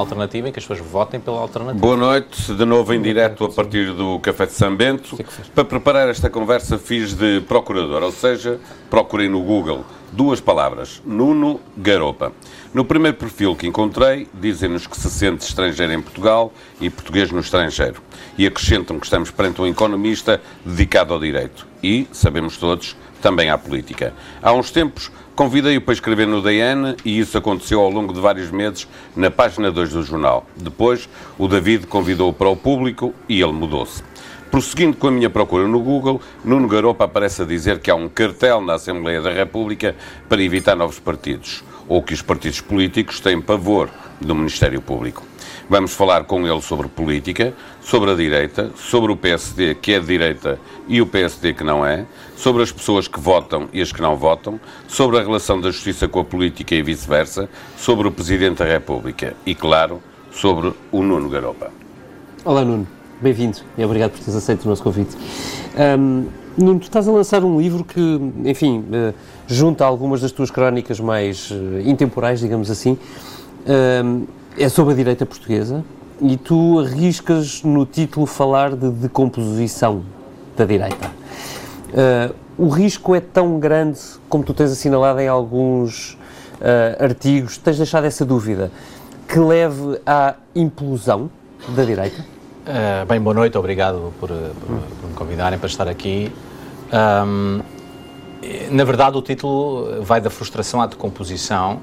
alternativa em que as pessoas votem pela alternativa. Boa noite, de novo em direto a partir do Café de São Bento. Para preparar esta conversa fiz de procurador, ou seja, procurei no Google duas palavras, Nuno Garopa. No primeiro perfil que encontrei, dizem-nos que se sente estrangeiro em Portugal e português no estrangeiro. E acrescentam que estamos perante um economista dedicado ao direito. E, sabemos todos, também à política. Há uns tempos convidei-o para escrever no DN e isso aconteceu ao longo de vários meses na página 2 do jornal. Depois, o David convidou-o para o público e ele mudou-se. Prosseguindo com a minha procura no Google, Nuno Garopa aparece a dizer que há um cartel na Assembleia da República para evitar novos partidos, ou que os partidos políticos têm pavor do Ministério Público. Vamos falar com ele sobre política, sobre a direita, sobre o PSD que é de direita e o PSD que não é, sobre as pessoas que votam e as que não votam, sobre a relação da justiça com a política e vice-versa, sobre o Presidente da República e, claro, sobre o Nuno Garopa. Olá, Nuno. Bem-vindo e obrigado por teres aceito o nosso convite. Um, Nuno, tu estás a lançar um livro que, enfim, uh, junta algumas das tuas crónicas mais uh, intemporais, digamos assim. Um, é sobre a direita portuguesa e tu arriscas no título falar de decomposição da direita. Uh, o risco é tão grande, como tu tens assinalado em alguns artigos, tens deixado essa dúvida, que leve à implosão da direita? Uh, bem, boa noite, obrigado por, por, por, me convidarem para estar aqui. Um, na verdade, o título vai da frustração à decomposição.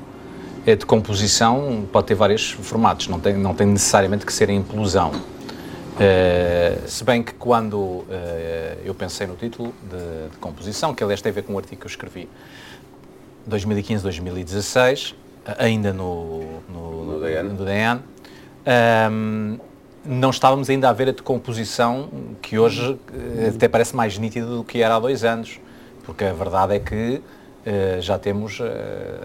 A decomposição pode ter vários formatos, não tem, não tem necessariamente que ser a implosão. Uh, se bem que quando uh, eu pensei no título de, de, composição, que aliás tem a ver com um artigo que eu escrevi 2015-2016, ainda no, no, no, DN, no DN um, não estávamos ainda a ver a decomposição que hoje eh, até parece mais nítida do que era há dois anos, porque a verdade é que já temos uh,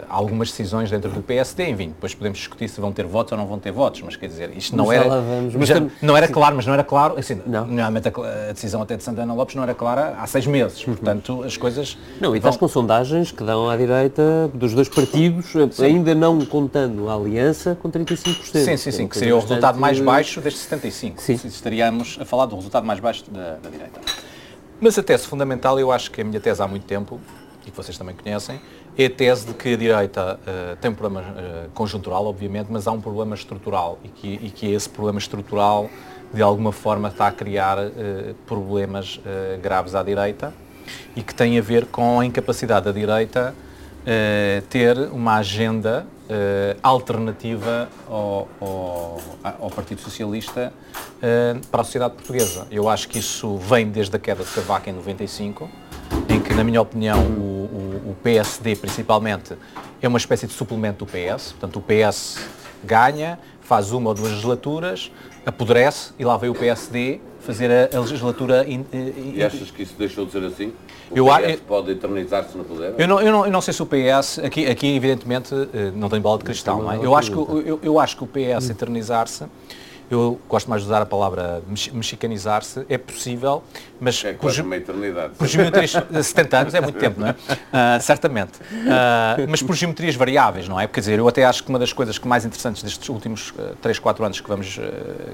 algumas decisões dentro do PSD, enfim, depois podemos discutir se vão ter votos ou não vão ter votos, mas quer dizer, isto não era, já, não era claro, mas não era claro, assim, não. normalmente a, a, decisão até de Santana Lopes não era clara há seis meses, uhum. portanto as coisas... Não, e estás vão... com sondagens que dão à direita dos dois partidos, sim. ainda não contando a aliança, com 35%. Sim, sim, sim, que seria o resultado mais baixo desde 75, sim. estaríamos a falar do resultado mais baixo da, da direita. Mas a tese fundamental, eu acho que a minha tese há muito tempo, e que vocês também conhecem, é a tese de que a direita uh, tem um problema uh, conjuntural, obviamente, mas há um problema estrutural e que, e que esse problema estrutural, de alguma forma, está a criar uh, problemas graves à direita e que tem a ver com a incapacidade da direita ter uma agenda alternativa ao, ao, ao, Partido Socialista para a sociedade portuguesa. Eu acho que isso vem desde a queda de Cavaco em 95, em que, na minha opinião, o, o, o, PSD, principalmente, é uma espécie de suplemento do PS. Portanto, o PS ganha, faz uma ou duas legislaturas, apodrece e lá veio o PSD fazer a, a legislatura. In, in, e achas que isso deixou de ser assim? O eu, PS pode eternizar-se no poder? Eu não, eu, não, eu não sei se o PS, aqui, aqui evidentemente, eh, não tem bola de cristal, não é? Eu acho, que, eu, eu acho que o PS eternizar-se eu gosto mais de usar a palavra mexicanizar-se, é possível, mas... É quase por, uma eternidade. Por geometrias, 70 anos é muito tempo, não é? Uh, certamente. Uh, mas por geometrias variáveis, não é? Quer dizer, eu até acho que uma das coisas que mais interessantes destes últimos uh, 3, 4 anos que vamos, uh,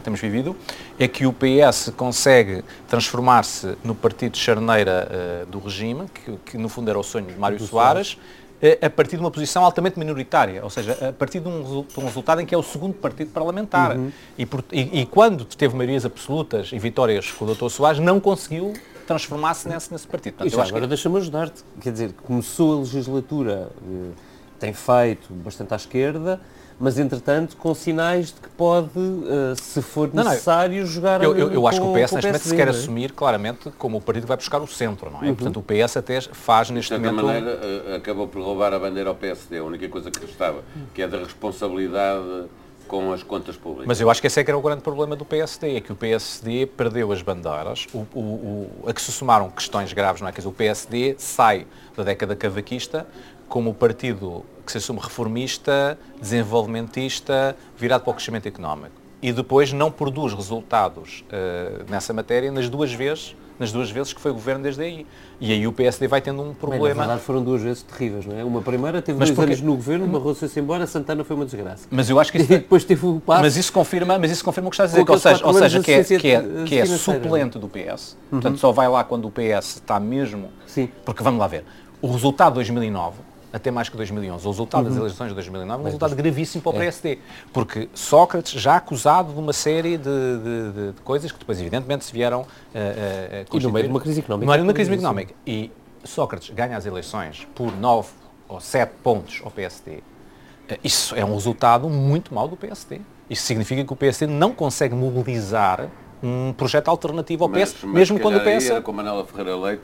temos vivido é que o PS consegue transformar-se no partido de charneira uh, do regime, que, que, no fundo era o sonho de Mário Soares, eh, a partir de uma posição altamente minoritária, ou seja, a partir de um, resultado em que é o segundo partido parlamentar. Uhum. E, por, e, e, quando teve maiorias absolutas e vitórias com o Dr. Soares, não conseguiu transformar-se nesse, nesse partido. Portanto, já, agora que... deixa-me ajudar-te. Quer dizer, começou a legislatura, eh, tem feito bastante à esquerda, mas entretanto com sinais de que pode, uh, se for necessário, não, não, jogar Eu, eu, eu acho que o PS neste momento se quer é? assumir claramente como o partido vai buscar o centro, não é? Uhum. Portanto, o PS até faz neste de momento... De maneira, uh, acabou por roubar a bandeira ao PSD, a única coisa que estava, que é da responsabilidade com as contas públicas. Mas eu acho que esse é que era o grande problema do PSD, é que o PSD perdeu as bandeiras, o, o, o, a que se somaram questões graves, não é? Quer dizer, o PSD sai da década cavaquista como o partido que se assume reformista, desenvolvimentista, virado para o crescimento económico. E depois não produz resultados uh, nessa matéria nas duas vezes nas duas vezes que foi governo desde aí. E aí o PSD vai tendo um problema. Bem, na verdade foram duas vezes terríveis, não é? Uma primeira teve mas dois porque... anos no governo, Barroso-se embora, Santana foi uma desgraça. Mas eu acho que isso... depois teve o passo... Mas isso confirma, mas isso confirma o que estás a dizer, que, ou seja, ou seja que, é, que, é, que é suplente do PS. Uhum. Portanto, só vai lá quando o PS está mesmo... Sim. Porque vamos lá ver, o resultado de 2009 até mais que 2011. O resultado uhum. das eleições de 2009 é um resultado gravíssimo para o PSD, é. porque Sócrates já acusado de uma série de, de, de, de coisas que depois, evidentemente, se vieram uh, uh, E no meio de uma crise económica. No meio de uma crise económica. E Sócrates ganha as eleições por 9 ou 7 pontos ao PSD. Uh, isso é um resultado muito mau do PSD. Isso significa que o PSD não consegue mobilizar um projeto alternativo ao PS, mas, mesmo quando o PS... Era com Manela Ferreira Leite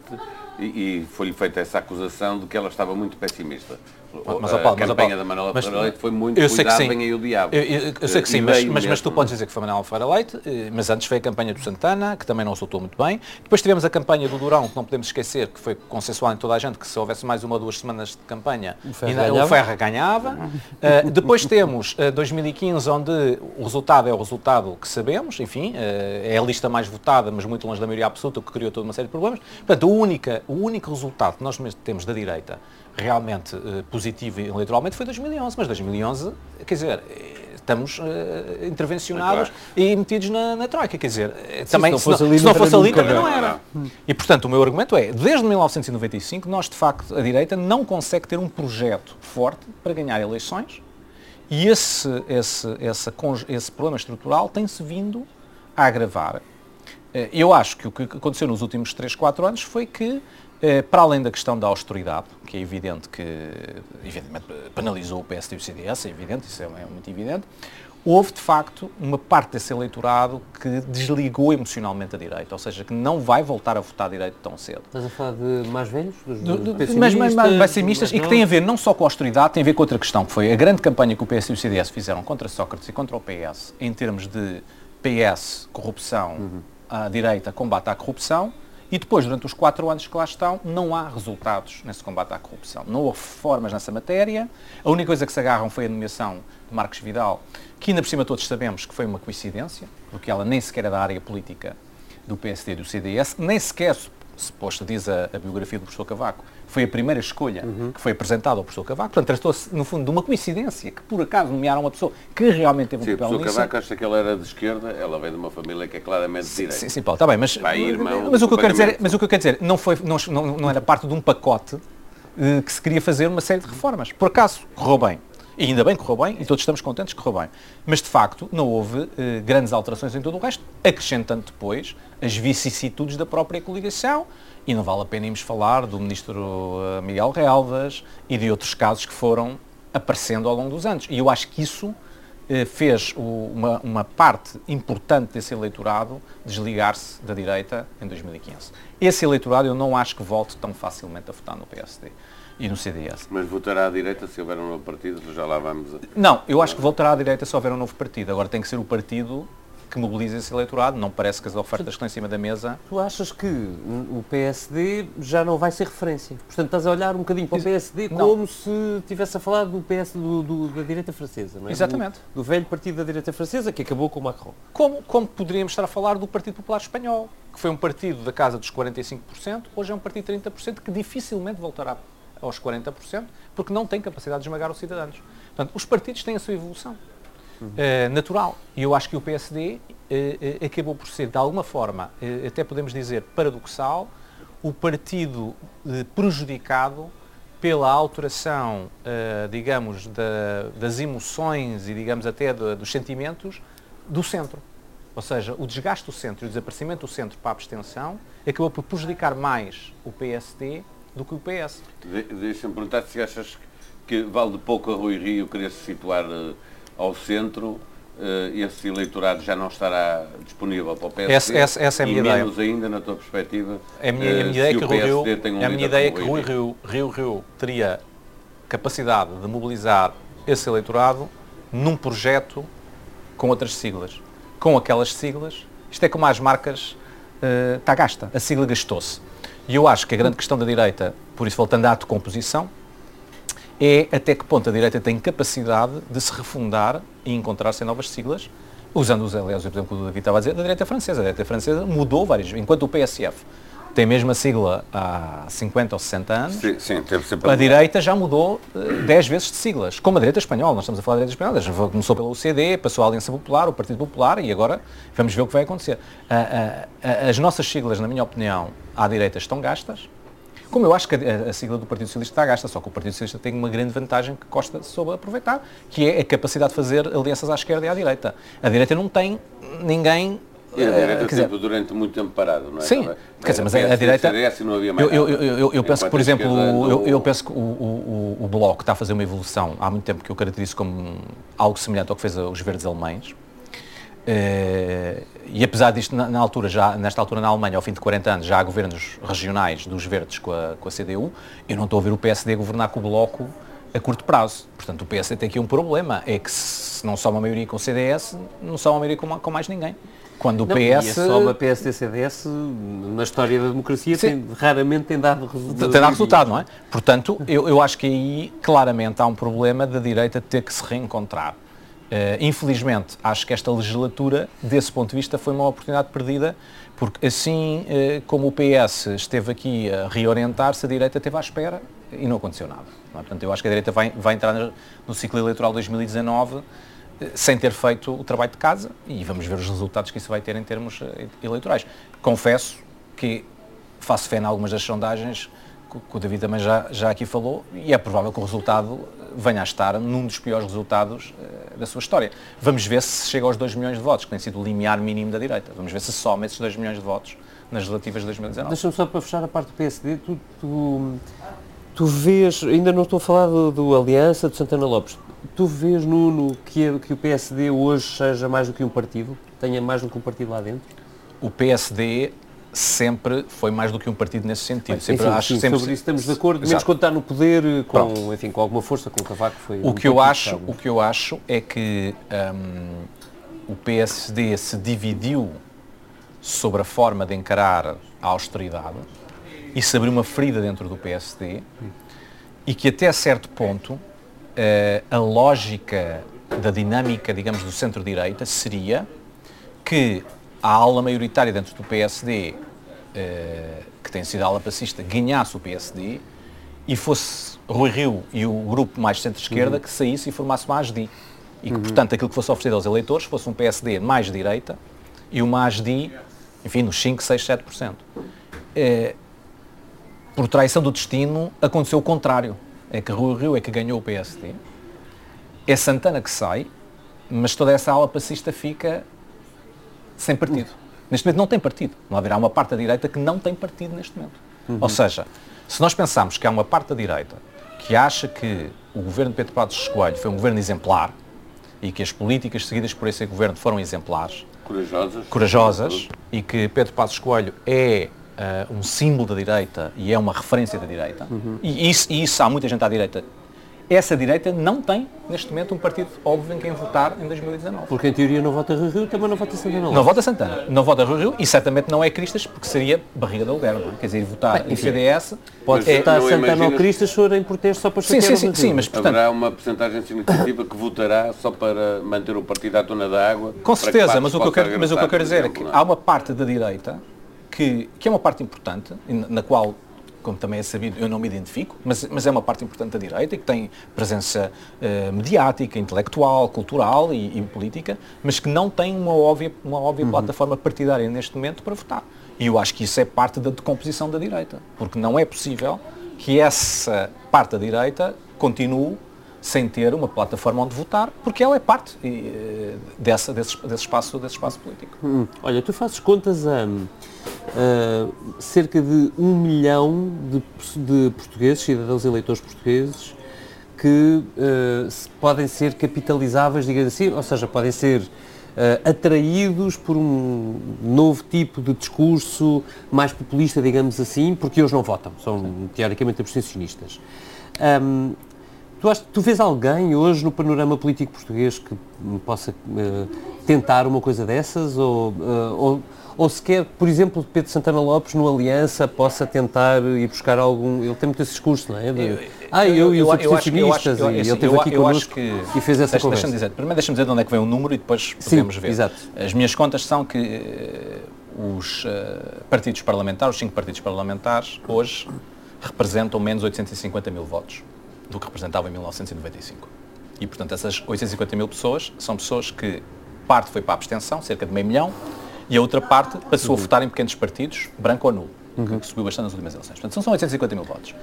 e, e foi-lhe feita essa acusação de que ela estava muito pessimista. Mas, a, Paulo, a campanha da Manuela Ferreira Leite foi muito eu sei que sim. o diabo. Eu, eu, eu sei que sim, mas, mas, mas, tu podes dizer que foi Manuela Ferreira Leite, eh, mas antes foi a campanha do Santana, que também não resultou muito bem. Depois tivemos a campanha do Durão, que não podemos esquecer, que foi consensual em toda a gente, que se houvesse mais uma ou duas semanas de campanha, o Ferra ganhava. O Ferra ganhava. uh, depois temos uh, eh, 2015, onde o resultado é o resultado que sabemos, enfim, uh, é a lista mais votada, mas muito longe da maioria absoluta, o que criou toda uma série de problemas. Portanto, o, única, o único resultado que nós temos da direita realmente uh, positivo eleitoralmente foi 2011, mas 2011, quer dizer, estamos uh, intervencionados e metidos na, na troika, quer dizer, Sim, também se não fosse ali, se não, fosse ali também não era. E portanto o meu argumento é, desde 1995 nós de facto, a direita não consegue ter um projeto forte para ganhar eleições e esse, esse, esse, esse problema estrutural tem-se vindo a agravar. Eh, eu acho que o que aconteceu nos últimos 3, 4 anos foi que eh, para além da questão da austeridade, que é evidente que evidentemente, penalizou o PSD e o CDS, é evidente, isso é, é muito evidente, houve de facto uma parte desse eleitorado que desligou emocionalmente a direita, ou seja, que não vai voltar a votar direito tão cedo. Estás a falar de mais velhos? Dos, do, do, mas, mas, mais pessimistas e que tem a ver não só com a austeridade, tem a ver com outra questão, que foi a grande campanha que o PS e o CDS fizeram contra Sócrates e contra o PS, em termos de PS, corrupção, uhum. a direita, combate à corrupção, e depois, durante os quatro anos que lá estão, não há resultados nesse combate à corrupção. Não houve reformas nessa matéria. A única coisa que se agarram foi a nomeação de Marcos Vidal, que ainda por cima todos sabemos que foi uma coincidência, porque ela nem sequer é da área política do PSD e do CDS, nem sequer, suposto diz a, a biografia do professor Cavaco, foi a primeira escolha uhum. que foi apresentada ao professor Cavaco. Portanto, tratou-se, no fundo, de uma coincidência, que por acaso nomearam uma pessoa que realmente teve um sim, papel nisso. o professor Cavaco acha que ela era de esquerda, ela veio de uma família que é claramente de direita. Sim, sim, Paulo, está bem, mas, Vai, irmão, mas, o que eu quero dizer, mas o que eu quero dizer, não, foi, não, não, não era parte de um pacote eh, que se queria fazer uma série de reformas. Por acaso, correu bem. E ainda bem correu bem, e todos estamos contentes que correu bem. Mas, de facto, não houve eh, grandes alterações em todo o resto, acrescentando depois as vicissitudes da própria coligação, e não vale a pena irmos falar do ministro eh, Miguel Relvas e de outros casos que foram aparecendo ao longo dos anos. E eu acho que isso eh, fez o, uma, uma, parte importante desse eleitorado desligar-se da direita em 2015. Esse eleitorado eu não acho que volte tão facilmente a votar no PSD e no CDS. Mas votará à direita se houver um novo partido? Já lá vamos. A... Não, eu acho que voltará à direita se houver um novo partido. Agora tem que ser o partido que mobiliza esse eleitorado. Não parece que as ofertas que estão em cima da mesa. Tu achas que o PSD já não vai ser referência? Portanto, estás a olhar um bocadinho para o PSD não. como se estivesse a falar do PS do, do, da direita francesa, não é? Exatamente. Do, do, velho partido da direita francesa que acabou com o Macron. Como, como poderíamos estar a falar do Partido Popular Espanhol, que foi um partido da casa dos 45%, hoje é um partido de 30% que dificilmente voltará aos 40%, porque não tem capacidade de esmagar os cidadãos. Portanto, os partidos têm a sua evolução uh, natural. E eu acho que o PSD uh, uh, acabou por ser, de alguma forma, até podemos dizer paradoxal, o partido prejudicado pela alteração, digamos, da, das emoções e, digamos, até de, dos sentimentos do centro. Ou seja, o desgaste do centro e o desaparecimento do centro para a abstenção acabou por prejudicar mais o PSD do que o PS. De, Deixa-me perguntar se achas que vale de pouco a Rui Rio querer se situar ao centro, eh, esse eleitorado já não estará disponível para o PSD. Essa, essa, essa é a minha e ideia. menos ainda, na tua perspectiva, é a minha, a minha ideia é que o Rio, um é a minha ideia é que Rui Rio, Rio Rio teria capacidade de mobilizar esse eleitorado num projeto com outras siglas. Com aquelas siglas, isto é como as marcas, uh, está gasta, a sigla gastou-se. E eu acho que a grande questão da direita, por isso voltando à composição, é até que ponto a direita tem capacidade de se refundar e encontrar-se em novas siglas, usando, aliás, o exemplo do David estava a dizer, da direita francesa. A direita francesa mudou várias vezes. Enquanto o PSF tem mesmo a sigla há 50 ou 60 anos. Sim, sim teve sempre a direita já mudou uh, 10 vezes de siglas, como a direita espanhola, nós estamos a falar da direita espanhola, começou pela UCD, passou a Aliança Popular, o Partido Popular e agora vamos ver o que vai acontecer. As nossas siglas, na minha opinião, à direita estão gastas, como eu acho que a, a, sigla do Partido Socialista está gasta, só que o Partido Socialista tem uma grande vantagem que Costa soube aproveitar, que é a capacidade de fazer alianças à esquerda e à direita. A direita não tem ninguém a direita dizer, durante muito tempo parado, não é? Sim, quer dizer, mas a, direita... eu, eu, eu, eu penso que, por exemplo, eu, penso que o, Bloco está a fazer uma evolução há muito tempo que eu caracterizo como algo semelhante ao que fez os verdes alemães. Uh, e apesar disto, na, altura, já, nesta altura na Alemanha, ao fim de 40 anos, já há governos regionais dos verdes com a, com a CDU, eu não estou a ver o PSD governar com o Bloco a curto prazo. Portanto, o PSD tem aqui um problema, é que se não só uma maioria com o CDS, não só uma maioria com, com mais ninguém. Quando o não, PS. E a soma PSD-CDS na história da democracia tem, raramente tem dado resultado. Tem dado resultado, não é? Portanto, eu, eu acho que aí claramente há um problema da direita ter que se reencontrar. Uh, infelizmente, acho que esta legislatura, desse ponto de vista, foi uma oportunidade perdida, porque assim uh, como o PS esteve aqui a reorientar-se, a direita esteve à espera e não aconteceu nada. Não é? Portanto, eu acho que a direita vai, vai entrar no ciclo eleitoral 2019 sem ter feito o trabalho de casa e vamos ver os resultados que isso vai ter em termos eh, eleitorais. Confesso que faço fé em algumas das sondagens que o David também já, já aqui falou e é provável que o resultado venha a estar num dos piores resultados uh, da sua história. Vamos ver se chega aos 2 milhões de votos, que tem sido o limiar mínimo da direita. Vamos ver se soma esses 2 milhões de votos nas relativas de 2019. Deixa-me só para fechar a parte do PSD, tu, tu, tu vês, ainda não estou a falar do, do Aliança, de Santana Lopes, Tu vês, Nuno, que, que o PSD hoje seja mais do que um partido? Tenha mais do que um partido lá dentro? O PSD sempre foi mais do que um partido nesse sentido. sempre, enfim, acho, sim, sempre, sobre isso estamos de acordo, menos quando está no poder, com, enfim, com alguma força, com o Cavaco foi... O, um que, eu acho, o que eu acho é que um, o PSD se dividiu sobre a forma de encarar a austeridade e se abriu uma ferida dentro do PSD e que até certo ponto a lógica da dinâmica, digamos, do centro-direita seria que a ala maioritária dentro do PSD, eh, que tem sido a ala passista, ganhasse o PSD e fosse Rui Rio e o grupo mais centro-esquerda uhum. que saísse e formasse uma ASDI. E que, uhum. portanto, aquilo que fosse oferecido aos eleitores fosse um PSD mais direita e uma ASDI, enfim, nos 5, 6, 7%. Uh, por traição do destino, aconteceu o contrário é que Rui Rio é que ganhou o PSD, é Santana que sai, mas toda essa ala passista fica sem partido. Neste momento não tem partido. Não haverá uma parte da direita que não tem partido neste momento. Uhum. Ou seja, se nós pensarmos que há uma parte da direita que acha que o governo de Pedro Passos Coelho foi um governo exemplar e que as políticas seguidas por esse governo foram exemplares, corajosas, corajosas e que Pedro Passos Coelho é uh, um símbolo da direita e é uma referência da direita, uhum. e, isso, e isso há muita gente à direita essa direita não tem, neste momento, um partido óbvio em quem votar em 2019. Porque, em teoria, não vota Rui Rio, também não vota Santana Não vota Santana, não vota Rui Rio e certamente não é Cristas, porque seria barriga aluguer, não é? Quer dizer, votar Bem, em CDS... Pode é, votar Santana ou Cristas se forem por ter só para sim, sim, sim, sim, mas portanto... Haverá uma porcentagem significativa que votará só para manter o partido à tona da água. Com certeza, mas o, que eu quero, mas o que eu quero dizer é que há uma parte da direita que, que é uma parte importante, na qual, como também é sabido, eu não me identifico, mas, mas é uma parte importante da direita e que tem presença uh, mediática, intelectual, cultural e, e, política, mas que não tem uma óbvia, uma óbvia uhum. plataforma partidária neste momento para votar. E eu acho que isso é parte da decomposição da direita, porque não é possível que essa parte da direita continue sem ter uma plataforma onde votar, porque ela é parte uh, dessa, desse, desse, espaço, desse espaço político. Hum. Olha, tu fazes contas a, cerca de um milhão de, de, portugueses, cidadãos eleitores portugueses, que uh, podem ser capitalizáveis, digamos assim, ou seja, podem ser uh, atraídos por um novo tipo de discurso mais populista, digamos assim, porque hoje não votam, são teoricamente abstencionistas. Um, Tu, achas, tu vês alguém hoje no panorama político português que possa uh, tentar uma coisa dessas? Ou, uh, ou, ou sequer, por exemplo, Pedro Santana Lopes no Aliança possa tentar ir buscar algum. Ele tem muito esse discurso, não é? De, eu, ah, eu, e os abstencionistas, e ele esteve aqui connosco que, e fez essa deixa, Deixa dizer, primeiro deixa-me dizer de onde é que vem o número e depois Sim, podemos ver. Exato. As minhas contas são que os uh, partidos parlamentares, os cinco partidos parlamentares, hoje representam menos 850 mil votos do que representavam em 1995. E, portanto, essas 850 mil pessoas são pessoas que parte foi para a abstenção, cerca de meio milhão, e a outra parte passou uhum. a votar em pequenos partidos, branco ou nulo, uhum. que subiu bastante nas últimas eleições. Portanto, são 850 mil votos.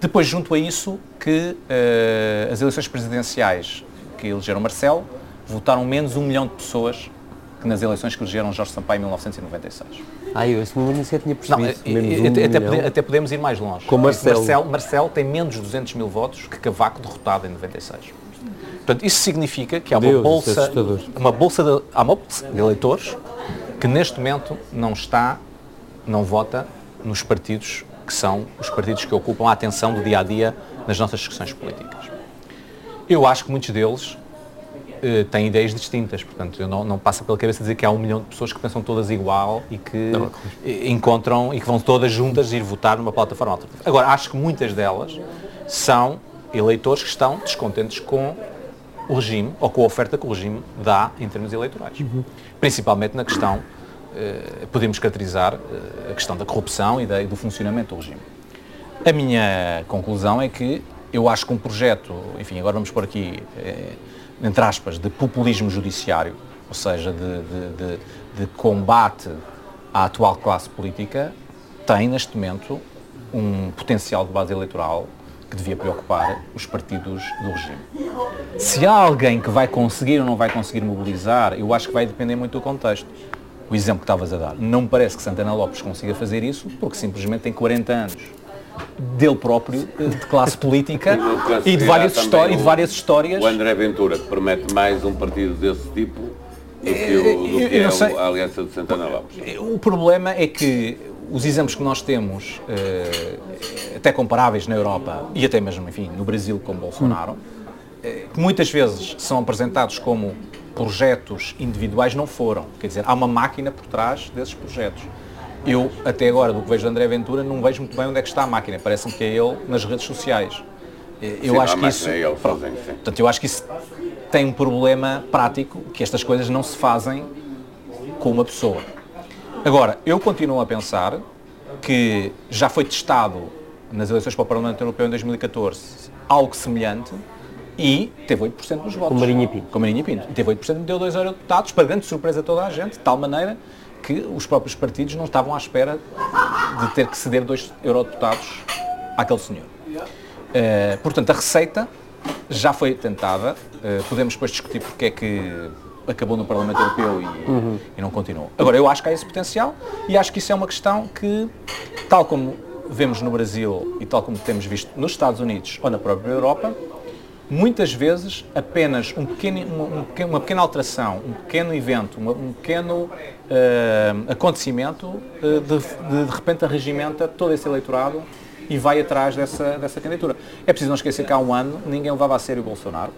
Depois, junto a isso, que uh, as eleições presidenciais que elegeram Marcelo votaram menos um milhão de pessoas que nas eleições que elegeram Jorge Sampaio em 1996. Ah, eu esse número nem sequer tinha percebido. Não, menos até, um até, pode, até, podemos ir mais longe. Com Marcelo. Marcelo. Marcelo tem menos de 200 mil votos que Cavaco derrotado em 96. Portanto, isso significa que há uma Deus, bolsa, é uma bolsa de, há uma bolsa de eleitores que neste momento não está, não vota nos partidos que são os partidos que ocupam a atenção do dia a dia nas nossas discussões políticas. Eu acho que muitos deles uh, têm ideias distintas, portanto, eu não, não passa pela cabeça dizer que há um milhão de pessoas que pensam todas igual e que não, encontram e que vão todas juntas ir votar numa plataforma alternativa. Agora, acho que muitas delas são eleitores que estão descontentes com o regime ou com a oferta que o regime dá em termos eleitorais. Uhum. Principalmente na questão, eh, podemos caracterizar eh, a questão da corrupção e, da, e do funcionamento do regime. A minha conclusão é que eu acho que um projeto, enfim, agora vamos por aqui, eh, entre aspas, de populismo judiciário, ou seja, de, de, de, de combate à atual classe política, tem neste momento um potencial de base eleitoral que devia preocupar os partidos do regime. Se há alguém que vai conseguir ou não vai conseguir mobilizar, eu acho que vai depender muito do contexto. O exemplo que estavas a dar. Não me parece que Santana Lopes consiga fazer isso, porque simplesmente tem 40 anos dele próprio, de classe política e, de várias, histórias, o, de várias histórias. O André Ventura, que promete mais um partido desse tipo do que, o, do que é a Aliança de Santana Lopes. O problema é que os exemplos que nós temos, eh, até comparáveis na Europa e até mesmo, enfim, no Brasil como Bolsonaro, eh, que muitas vezes são apresentados como projetos individuais, não foram. Quer dizer, há uma máquina por trás desses projetos. Eu, até agora, do que vejo de André Ventura, não vejo muito bem onde é que está a máquina. Parece-me que é ele nas redes sociais. Eh, eu sim, acho que isso. É ele portanto, eu acho que isso tem um problema prático, que estas coisas não se fazem com uma pessoa. Agora, eu continuo a pensar que já foi testado nas eleições para o Parlamento Europeu em 2014 algo semelhante e teve 8% dos votos. Com Marinha Pinto. Com Marinha Pinto. E teve 8% e deu dois eurodeputados, para grande surpresa de toda a gente, de tal maneira que os próprios partidos não estavam à espera de ter que ceder dois eurodeputados àquele senhor. Uh, portanto, a receita já foi tentada, uh, podemos depois discutir porque é que acabou no Parlamento Europeu e, uhum. e, não continuou. Agora, eu acho que há esse potencial e acho que isso é uma questão que, tal como vemos no Brasil e tal como temos visto nos Estados Unidos ou na própria Europa, muitas vezes apenas um pequeno, um, um, uma pequena alteração, um pequeno evento, uma, um pequeno uh, acontecimento, uh, de, de, repente arregimenta todo esse eleitorado e vai atrás dessa, dessa candidatura. É preciso não esquecer que há um ano ninguém levava a sério o Bolsonaro.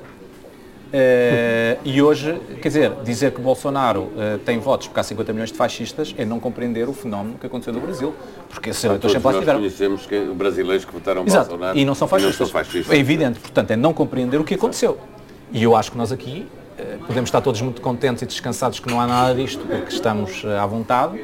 Uh, e hoje, quer dizer, dizer que Bolsonaro uh, tem votos porque há 50 milhões de fascistas é não compreender o fenómeno que aconteceu no Brasil. Porque esses eleitores sempre lá estiveram. Nós conhecemos que, brasileiros que votaram Exato. Bolsonaro e não são fascistas. Não são fascistas. É evidente, portanto, é não compreender o que aconteceu. E eu acho que nós aqui uh, podemos estar todos muito contentes e descansados que não há nada disto, porque estamos à vontade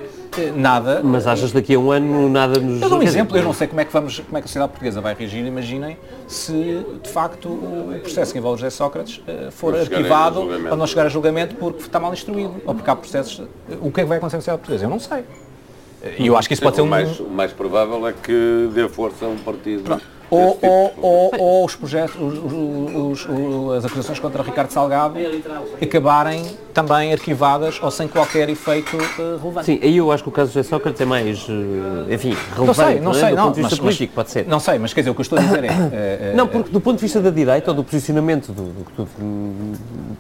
nada. Mas achas daqui a um ano nada nos. Eu dou um exemplo, eu não sei como é que vamos, como é que a sociedade portuguesa vai reagir. Imaginem se de facto o processo que envolve José Sócrates uh, for arquivado para não chegar a julgamento porque está mal instruído ou porque há processos. O que é que vai acontecer na sociedade portuguesa? Eu não sei. E eu acho que isso pode ser um. Mais, o mais provável é que dê força a um partido. Pronto ou, tipo ou, ou, ou, os projetos, os, os, as acusações contra Ricardo Salgado acabarem também arquivadas ou sem qualquer efeito uh, relevante. Sim, aí eu acho que o caso José Sócrates é mais, uh, enfim, relevante. Não sei, não, é? sei, do não, ponto de vista mas, político, pode ser. Não sei, mas quer dizer, o que eu estou a dizer é... Uh, não, porque do ponto de vista da direita, ou do posicionamento do, do que tu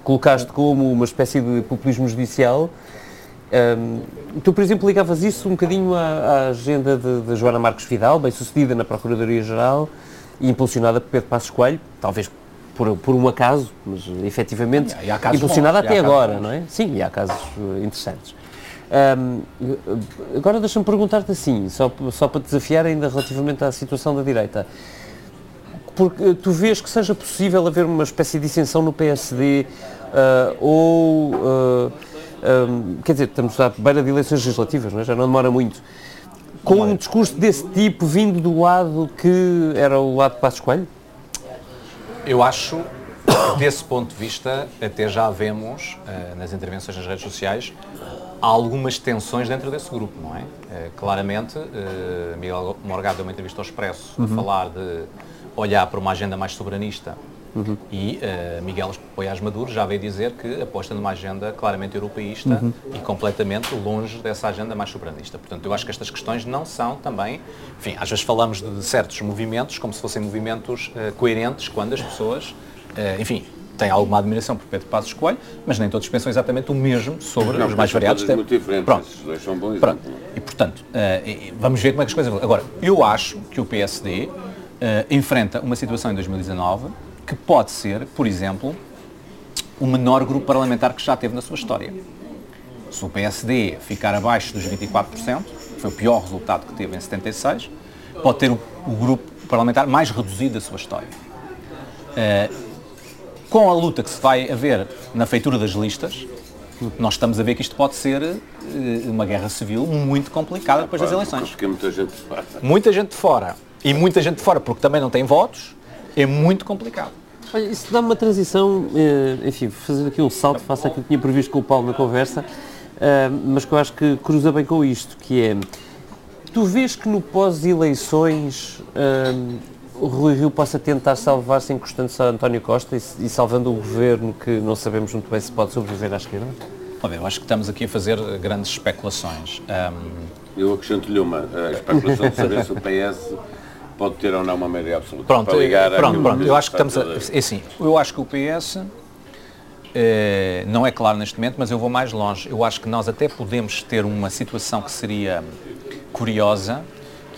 colocaste como uma espécie de populismo judicial, um, tu, por exemplo, ligavas isso um bocadinho à, à agenda de, de, Joana Marcos Vidal, bem sucedida na Procuradoria-Geral e impulsionada por Pedro Passos Coelho, talvez por, por um acaso, mas efetivamente e, e impulsionada bons, até agora, bons. não é? Sim, e há casos uh, interessantes. Um, agora deixa-me perguntar-te assim, só, só para desafiar ainda relativamente à situação da direita. Porque tu vês que seja possível haver uma espécie de dissensão no PSD uh, ou uh, quer dizer, estamos à beira de eleições legislativas, não é? já não demora muito. Com um discurso desse tipo vindo do lado que era o lado de Passos Coelho? Eu acho, desse ponto de vista, até já vemos uh, nas intervenções nas redes sociais algumas tensões dentro desse grupo, não é? Uh, claramente, uh, Miguel Morgado deu uma entrevista ao Expresso uhum. a falar de olhar para uma agenda mais soberanista Uhum. E uh, Miguel Poiás Maduro já veio dizer que aposta numa agenda claramente europeísta uhum. e completamente longe dessa agenda mais soberanista. Portanto, eu acho que estas questões não são também, enfim, às vezes falamos de certos movimentos como se fossem movimentos uh, coerentes quando as pessoas, uh, enfim, têm alguma admiração por Pedro Passos Coelho, mas nem todos pensam exatamente o mesmo sobre não, os mais variados. São muito diferentes, Pronto. esses dois são bons Pronto. E, portanto, vamos ver como é que as coisas vão. Agora, eu acho que o PSD enfrenta uma situação em 2019 que pode ser, por exemplo, o menor grupo parlamentar que já teve na sua história. Se o PSD ficar abaixo dos 24%, que foi o pior resultado que teve em 76, pode ter o, o grupo parlamentar mais reduzido da sua história. Uh, com a luta que se vai haver na feitura das listas, nós estamos a ver que isto pode ser uh, uma guerra civil muito complicada depois das eleições. Porque muita gente de fora. Muita gente de fora. E muita gente de fora, porque também não tem votos, é muito complicado. Olha, isso dá-me uma transição, eh, enfim, fazer aqui um salto face àquilo que tinha previsto com o Paulo na conversa, eh, mas que eu acho que cruza bem com isto, que é, tu vês que no pós-eleições eh, o Rui Rio possa tentar salvar-se encostando-se a António Costa e, e, salvando o governo que não sabemos muito bem se pode sobreviver à esquerda? Olha, eu acho que estamos aqui a fazer grandes especulações. Um... Eu acrescento-lhe uma, a especulação de saber se o PS pode ter ou não uma maioria absoluta. Pronto, para ligar pronto, pronto. Eu acho que estamos a, é assim, eu acho que o PS eh, não é claro neste momento, mas eu vou mais longe. Eu acho que nós até podemos ter uma situação que seria curiosa,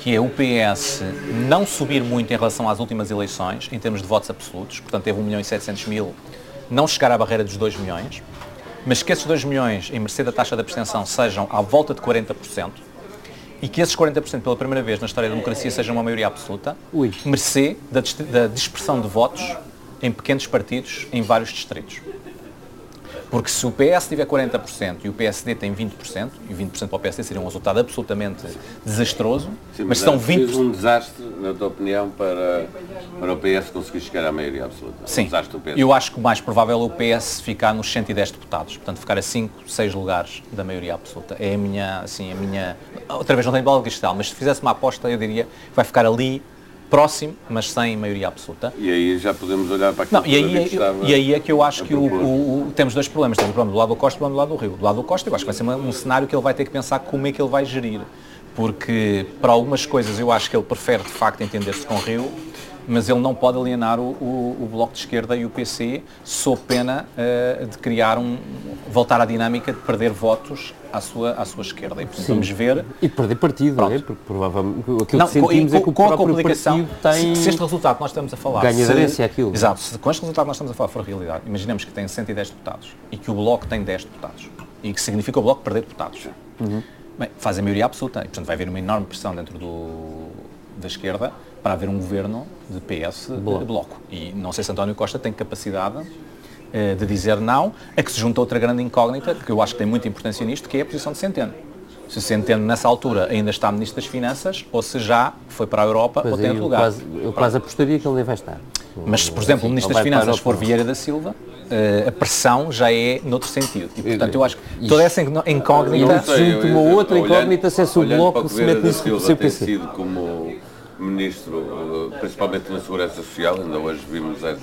que é o PS não subir muito em relação às últimas eleições, em termos de votos absolutos, portanto teve 1 milhão e 700 mil, não chegar à barreira dos 2 milhões, mas que esses 2 milhões, em mercê da taxa de abstenção, sejam à volta de 40%, e que esses 40% pela primeira vez na história da democracia sejam uma maioria absoluta, Ui. mercê da, da dispersão de votos em pequenos partidos em vários distritos. Porque se o PS tiver 40% e o PSD tem 20%, e 20% para o PSD seria um resultado absolutamente desastroso, Sim, mas, mas são 20%... um desastre, na tua opinião, para, para o PS conseguir chegar à maioria absoluta? Sim, um eu acho que o mais provável é o PS ficar nos 110 deputados, portanto ficar a 5, 6 lugares da maioria absoluta. É a minha, assim, a minha... Outra vez não tenho bola de cristal, mas se fizesse uma aposta eu diria que vai ficar ali próximo, mas sem maioria absoluta. E aí já podemos olhar para aquilo Não, e aí, é, e aí é que eu acho que o, o, temos dois problemas. Temos o problema do lado do Costa e o problema do lado do Rio. Do lado do Costa eu acho que vai ser um cenário que ele vai ter que pensar como é que ele vai gerir. Porque para algumas coisas eu acho que ele prefere de facto entender-se com o Rio mas ele não pode alienar o, o, o, Bloco de Esquerda e o PC sob pena uh, de criar um, voltar à dinâmica de perder votos à sua, à sua esquerda. E vamos ver... E perder partido, não é? Porque provavelmente aquilo não, que sentimos com, é que o com a complicação, tem... Se, se, este resultado que nós estamos a falar... Ganha aderência aquilo. Exato. Se com este resultado que nós estamos a falar for realidade, imaginemos que tem 110 deputados e que o Bloco tem 10 deputados e que significa o Bloco perder deputados. Uhum. Bem, faz a maioria absoluta e, portanto, vai haver uma enorme pressão dentro do, da esquerda para haver um governo de PS bloco. bloco. E não sei se António Costa tem capacidade eh, de dizer não, a que se junta outra grande incógnita, que eu acho que tem muita importância nisto, que é a posição de Centeno. Se Centeno, nessa altura, ainda está Ministro das Finanças, ou se já foi para a Europa pois ou tem outro lugar. Quase, eu quase apostaria que ele nem vai estar. Mas se, por exemplo, o Ministro das Finanças for Vieira da Silva, uh, a pressão já é noutro sentido. E, portanto, eu acho que toda essa incógnita... Não se junta uma outra incógnita se é se o Bloco se mete nisso com o seu PC. sido como Ministro, principalmente na Segurança Social, ainda hoje vimos essa,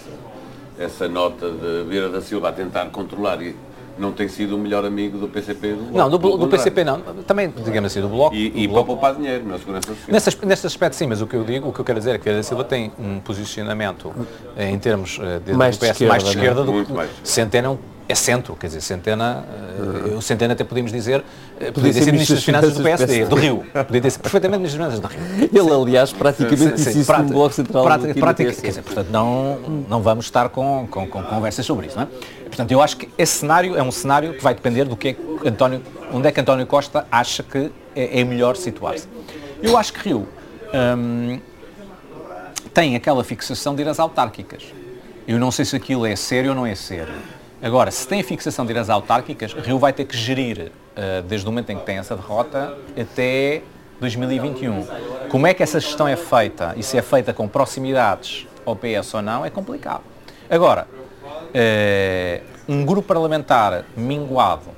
essa nota de Vieira da Silva a tentar controlar e não tem sido o melhor amigo do PCP do Bloco. Não, do, do, do PCP não. Também, digamos assim, do Bloco. E, e para poupar dinheiro na Segurança Social. Nesse, nesse aspecto sim, mas o que eu digo, o que eu quero dizer é que Vieira da Silva tem um posicionamento eh, em termos eh, de, mais do PS mais de esquerda do que Centeno é centro, quer dizer, Centena, uh, o Centena até podíamos dizer, uh, podia ter sido Ministro das Finanças do PSD, do Rio, podia ter sido perfeitamente Ministro das Finanças do Rio. Ele, aliás, praticamente disse isso no Bloco Central prática, prática, quer dizer, portanto, não, não vamos estar com, com, com, conversas sobre isso, não é? Portanto, eu acho que esse cenário é um cenário que vai depender do que é que António, onde é que António Costa acha que é, é melhor situar-se. Eu acho que Rio hum, tem aquela fixação de ir às autárquicas. Eu não sei se aquilo é sério ou não é sério Agora, se tem fixação de ir às autárquicas, Rio vai ter que gerir, uh, desde o momento em que tem essa derrota, até 2021. Como é que essa gestão é feita e se é feita com proximidades ao PS ou não, é complicado. Agora, uh, um grupo parlamentar minguado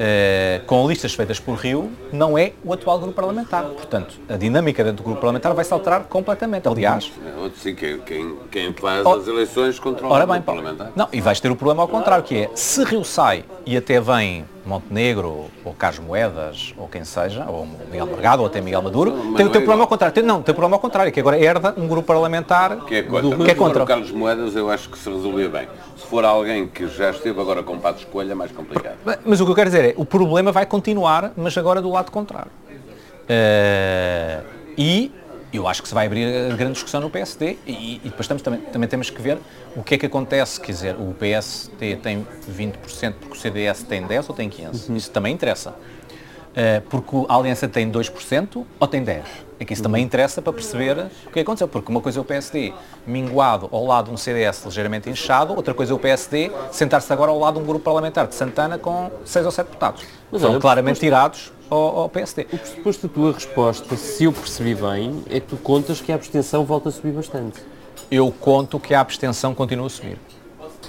Uh, com listas feitas por Rio, não é o atual grupo parlamentar. Portanto, a dinâmica dentro do grupo parlamentar vai se alterar completamente. Aliás. Sim, quem, quem faz as eleições controla ora bem, o parlamentar. Não, e vais ter o problema ao contrário, que é se Rio sai e até vem Montenegro, ou Carlos Moedas, ou quem seja, ou Miguel Morgado, ou até Miguel Maduro, não, tem o teu é problema ao contrário. Tem, não, tem o problema ao contrário, que agora herda um grupo parlamentar que é contra. Do, que é contra. Carlos Moedas eu acho que se resolvia bem. Se for alguém que já esteve agora com pato escolha, é mais complicado. Mas o que eu quero dizer é, o problema vai continuar, mas agora do lado contrário. Uh, e eu acho que se vai abrir a grande discussão no PSD e, e depois estamos, também, também temos que ver o que é que acontece. Quer dizer, o PSD tem 20% porque o CDS tem 10% ou tem 15%. Uhum. Isso também interessa. Uh, porque a Aliança tem 2% ou tem 10%. É que isso também interessa para perceber o que aconteceu. Porque uma coisa é o PSD minguado ao lado de um CDS ligeiramente inchado, outra coisa é o PSD sentar-se agora ao lado de um grupo parlamentar de Santana com 6 ou 7 deputados. Mas, São claramente tirados ao, ao PSD. O pressuposto da tua resposta, se eu percebi bem, é que tu contas que a abstenção volta a subir bastante. Eu conto que a abstenção continua a subir.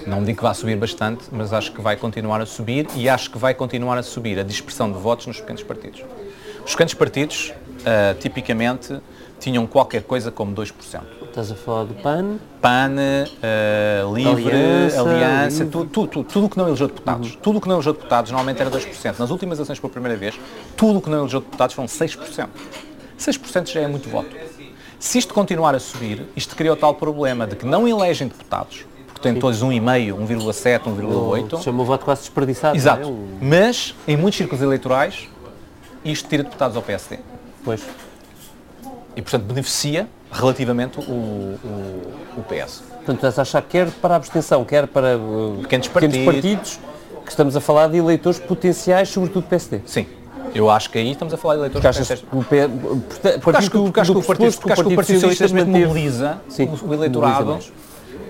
Não digo que vá subir bastante, mas acho que vai continuar a subir e acho que vai continuar a subir a dispersão de votos nos pequenos partidos. Os pequenos partidos, uh, tipicamente, tinham qualquer coisa como 2%. Estás a falar do PAN? PAN, uh, Livre, Aliança, Aliança tudo, tudo, tudo, tudo que não elegeu deputados. Uhum. Tudo que não elegeu deputados normalmente era 2%. Nas últimas eleições pela primeira vez, tudo que não elegeu deputados foram 6%. 6% já é muito voto. Se isto continuar a subir, isto cria o tal problema de que não elegem deputados, têm todos 1,5, 1,7, 1,8. Chama o voto quase desperdiçado. Exato. É? Mas, em muitos círculos eleitorais, isto tira deputados ao PSD. Pois. E, portanto, beneficia relativamente o, o, o PS. Portanto, estás a achar quer para a abstenção, quer para uh, pequenos, partidos. pequenos partidos, que estamos a falar de eleitores potenciais, sobretudo PSD. Sim. Eu acho que aí estamos a falar de eleitores acho que, porque acho que o Partido, porque acho que o Partido Socialista mobiliza Sim, o eleitorado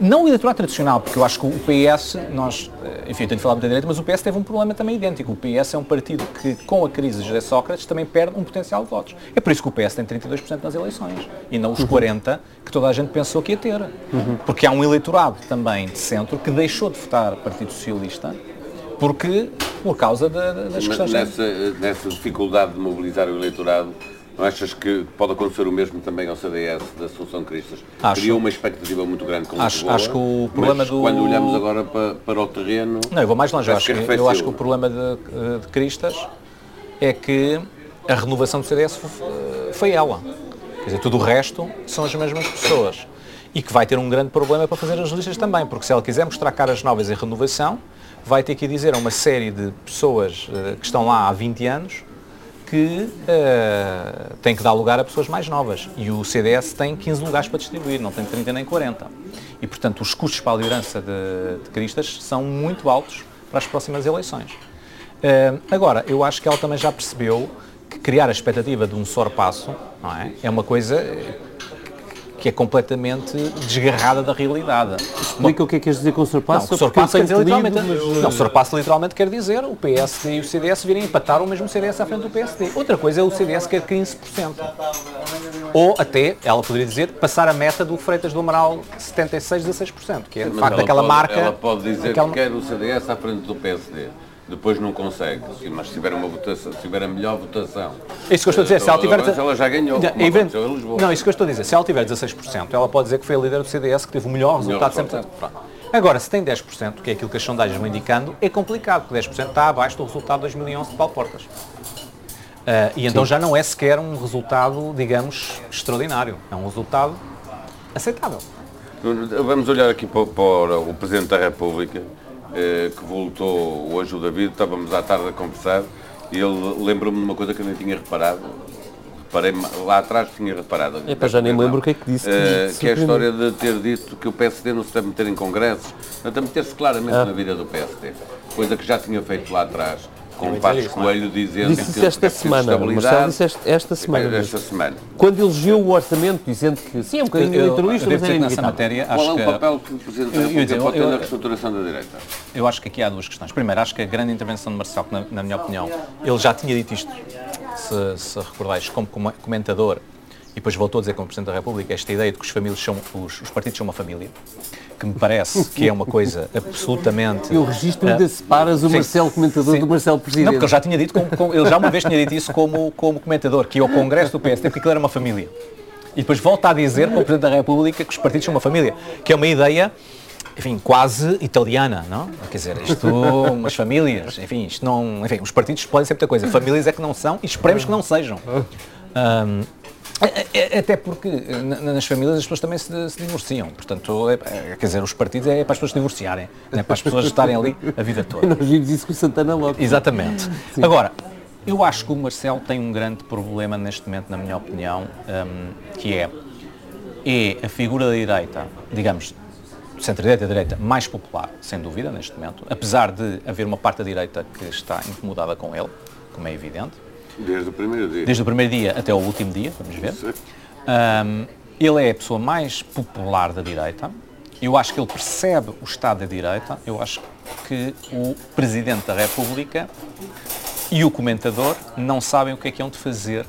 não o eleitorado tradicional, porque eu acho que o PS, nós, eh, enfim, eu tenho falado da direita, mas o PS teve um problema também idêntico. O PS é um partido que, com a crise de José Sócrates, também perde um potencial de votos. É por isso que o PS tem 32% nas eleições e não os uhum. 40% que toda a gente pensou que ia ter. Uhum. Porque há um eleitorado também de centro que deixou de votar Partido Socialista porque, por causa das questões... Nessa, nessa dificuldade de mobilizar o eleitorado, não achas que pode acontecer o mesmo também ao CDS da Solução Cristas? Acho. Criou uma expectativa muito grande com acho, Lisboa, acho que o problema do... quando olhamos agora para, para o terreno... Não, eu vou mais longe. Eu acho, que, eu acho que o problema de, de Cristas é que a renovação do CDS foi ela. Quer dizer, tudo o resto são as mesmas pessoas. E que vai ter um grande problema para fazer as listas também, porque se ela quiser mostrar caras novas em renovação, vai ter que dizer a uma série de pessoas uh, que estão lá há 20 anos que uh, tem que dar lugar a pessoas mais novas. E o CDS tem 15 lugares para distribuir, não tem 30 nem 40. E, portanto, os custos para a liderança de, de são muito altos para as próximas eleições. Uh, agora, eu acho que ela também já percebeu que criar a expectativa de um só passo não é, é uma coisa que é completamente desgarrada da realidade. Explica o que é que queres dizer com sorpasso? Não, sorpasso quer dizer literalmente, mas... não, sorpasso literalmente quer dizer o PSD e o CDS virem empatar o mesmo CDS à frente do PSD. Outra coisa é o CDS quer 15%. Ou até, ela poderia dizer, passar a meta do Freitas do Amaral 76 a 6%, que é de facto aquela pode, marca... Ela pode dizer aquela... que quer o CDS à frente do PSD depois não consegue. Mas se tiver, uma votação, se tiver a melhor votação. Isso que eu estou a dizer, se ela tiver. Ela já ganhou. Não, é não, isso que eu estou a dizer, se ela tiver 16%, ela pode dizer que foi a líder do CDS que teve o melhor, resultado sempre. Agora, se tem 10%, que é aquilo que as sondagens vão indicando, é complicado, porque 10% está abaixo do resultado de 2011 de Paulo Portas. Uh, e então Sim. já não é sequer um resultado, digamos, extraordinário. É um resultado aceitável. Vamos olhar aqui para, para o Presidente da República eh, que voltou hoje o David, estávamos à tarde a conversar e ele lembrou-me de uma coisa que eu nem tinha reparado. Reparei lá atrás tinha reparado. É, já nem lembro o que é que disse. Que, que é a história de ter dito que o PSD não se deve meter em congressos, a meter-se claramente ah. na vida do PSD. Coisa que já tinha feito lá atrás com o Passos Coelho dizendo disse que esta semana, Marcelo disse esta, esta semana. Esta semana. Quando elogiou o orçamento, dizendo que sim, é um bocadinho eleitoralista, mas é nessa matéria, Qual é o papel que o Presidente da República pode ter na reestruturação da direita? Eu acho que aqui há duas questões. Primeiro, acho que a grande intervenção de Marcelo, na, na minha opinião, ele já tinha dito isto, se, se recordais, como comentador, e depois voltou a dizer como Presidente da República, esta ideia de que os, famílias são, os, os partidos são uma família que me parece que é uma coisa absolutamente. Eu registro ainda uh, separas o sim, Marcelo comentador sim. do Marcelo Presidente. Não, porque ele já tinha dito, como, como, ele já uma vez tinha dito isso como, como comentador, que ia ao Congresso do PSD, porque aquilo era uma família. E depois volta a dizer, como Presidente da República, que os partidos são uma família, que é uma ideia enfim, quase italiana, não? Quer dizer, isto, umas famílias, enfim, isto não, enfim, os partidos podem ser muita coisa, famílias é que não são e esperemos que não sejam. Um, é, até porque nas famílias as pessoas também se, se divorciam. Portanto, é, é, quer dizer, os partidos é para as pessoas se divorciarem, não é para as pessoas estarem ali a vida toda. Nós vimos isso com o Santana Lopes. Exatamente. Sim. Agora, eu acho que o Marcelo tem um grande problema neste momento, na minha opinião, um, que é, é a figura da direita, digamos, centro-direita e direita mais popular, sem dúvida, neste momento, apesar de haver uma parte da direita que está incomodada com ele, como é evidente Desde o primeiro dia. Desde o primeiro dia até o último dia, vamos ver. Um, ele é a pessoa mais popular da direita. Eu acho que ele percebe o Estado da direita. Eu acho que o Presidente da República e o comentador não sabem o que é que hão de fazer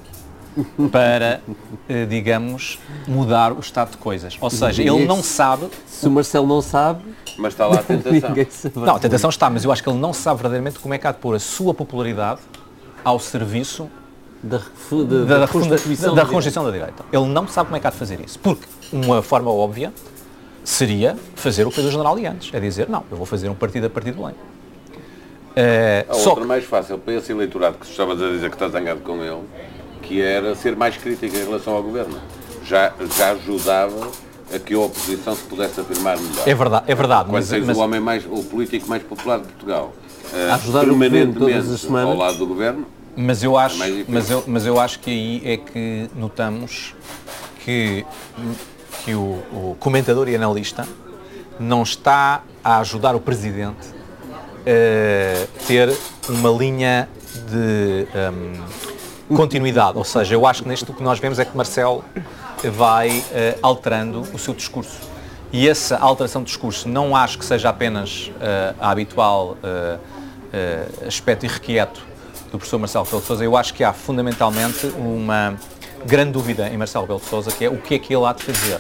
para, eh, digamos, mudar o estado de coisas. Ou seja, ele não sabe. Se o Marcelo não sabe. Mas está lá a tentação. Não, a tentação está, mas eu acho que ele não sabe verdadeiramente como é que há de pôr a sua popularidade ao serviço da, da, da, da reconstituição da, da, da direita. Ele não sabe como é que há de fazer isso. Porque uma forma óbvia seria fazer o que fez o general de antes. É dizer, não, eu vou fazer um partido a partir do bem. Uh, a outra que... mais fácil para esse eleitorado que estavas a dizer que está zangado com ele, que era ser mais crítico em relação ao governo. Já, já ajudava a que a oposição se pudesse afirmar melhor. É verdade, é verdade. Quando mas, mas... o homem mais, o político mais popular de Portugal a ajudar permanentemente o ao lado do governo. Mas eu acho, é mas eu, mas eu acho que aí é que notamos que, que o, o comentador e analista não está a ajudar o presidente a ter uma linha de um, continuidade. Ou seja, eu acho que neste o que nós vemos é que Marcelo vai uh, alterando o seu discurso. E essa alteração de discurso não acho que seja apenas uh, a habitual uh, uh, aspecto irrequieto do professor Marcelo Belo de Souza, eu acho que há fundamentalmente uma grande dúvida em Marcelo Belo de Souza, que é o que é que ele há de fazer.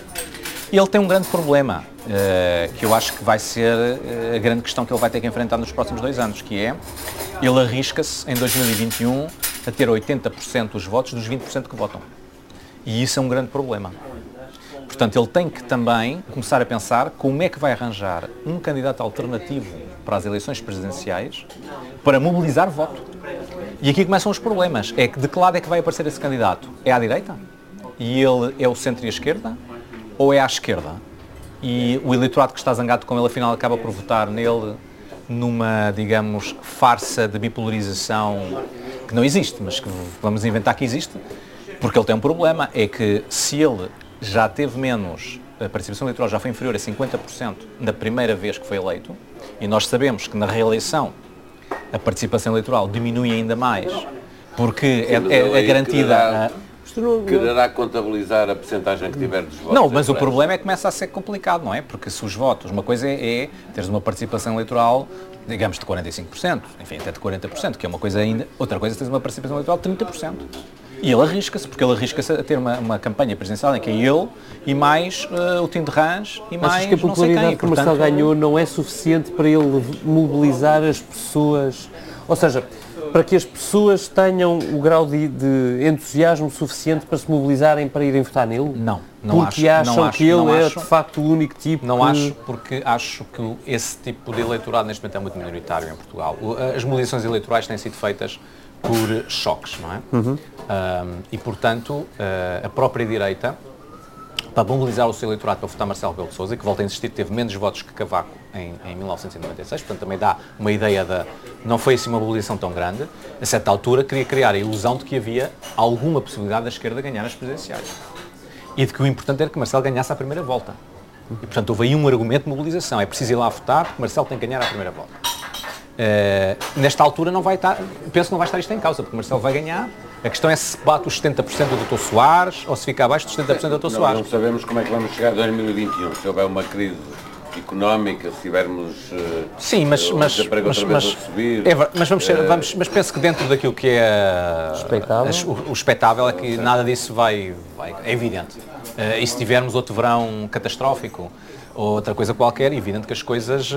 E ele tem um grande problema, uh, que eu acho que vai ser uh, a grande questão que ele vai ter que enfrentar nos próximos dois anos, que é, ele arrisca-se em 2021 a ter 80% dos votos dos 20% que votam. E isso é um grande problema. Portanto, ele tem que também começar a pensar como é que vai arranjar um candidato alternativo para as eleições presidenciais para mobilizar voto. E aqui começam os problemas. É que de que lado é que vai aparecer esse candidato? É à direita? E ele é o centro e a esquerda? Ou é à esquerda? E o eleitorado que está zangado com ele, afinal, acaba por votar nele numa, digamos, farsa de bipolarização que não existe, mas que vamos inventar que existe, porque ele tem um problema, é que se ele já teve menos, a participação eleitoral já foi inferior a 50% na primeira vez que foi eleito, e nós sabemos que na reeleição a participação eleitoral diminui ainda mais, porque Sim, é, é, é garantida... Quererá contabilizar a percentagem que tiver dos votos? Não, mas o problema é que começa a ser complicado, não é? Porque se os votos, uma coisa é, é teres uma participação eleitoral, digamos, de 45%, enfim, até de 40%, que é uma coisa ainda, outra coisa é teres uma participação eleitoral de 30%. E ele arrisca-se, porque ele arrisca-se a ter uma, uma campanha presidencial em que é ele e mais uh, o Tim de Rãs e mais que a popularidade que o Marcelo ganhou não é suficiente para ele mobilizar as pessoas, ou seja, para que as pessoas tenham o grau de, de entusiasmo suficiente para se mobilizarem para irem votar nele? Não, não porque acho, acham não que ele é acho, de facto o único tipo. Não que... acho, porque acho que esse tipo de eleitorado neste momento é muito minoritário em Portugal. As mobilizações eleitorais têm sido feitas por choques, não é? Uhum. Um, e, portanto, uh, a própria direita, para mobilizar o seu eleitorado para votar Marcelo Rebelo de Sousa, que volta a insistir, teve menos votos que Cavaco em, em 1996, portanto também dá uma ideia da... não foi assim uma mobilização tão grande, a certa altura queria criar a ilusão de que havia alguma possibilidade da esquerda ganhar as presidenciais. E de que o importante era que Marcelo ganhasse a primeira volta. E, portanto, houve aí um argumento de mobilização. É preciso ir lá votar, porque Marcelo tem que ganhar a primeira volta. Uh, nesta altura não vai estar, penso que não vai estar isto em causa, porque Marcelo vai ganhar. A questão é se bate os 70% do Dr. Soares ou se fica abaixo dos 70% do Dr. Soares. Não sabemos como é que vamos chegar a 2021, se houver uma crise económica, se tivermos uh, Sim, mas, mas, mas, mas, subir, é, mas vamos, ser, uh, vamos mas penso que dentro daquilo que é o, o é que nada disso vai, vai é evidente. Uh, e se tivermos outro verão catastrófico, ou outra coisa qualquer, é evidente que as coisas uh,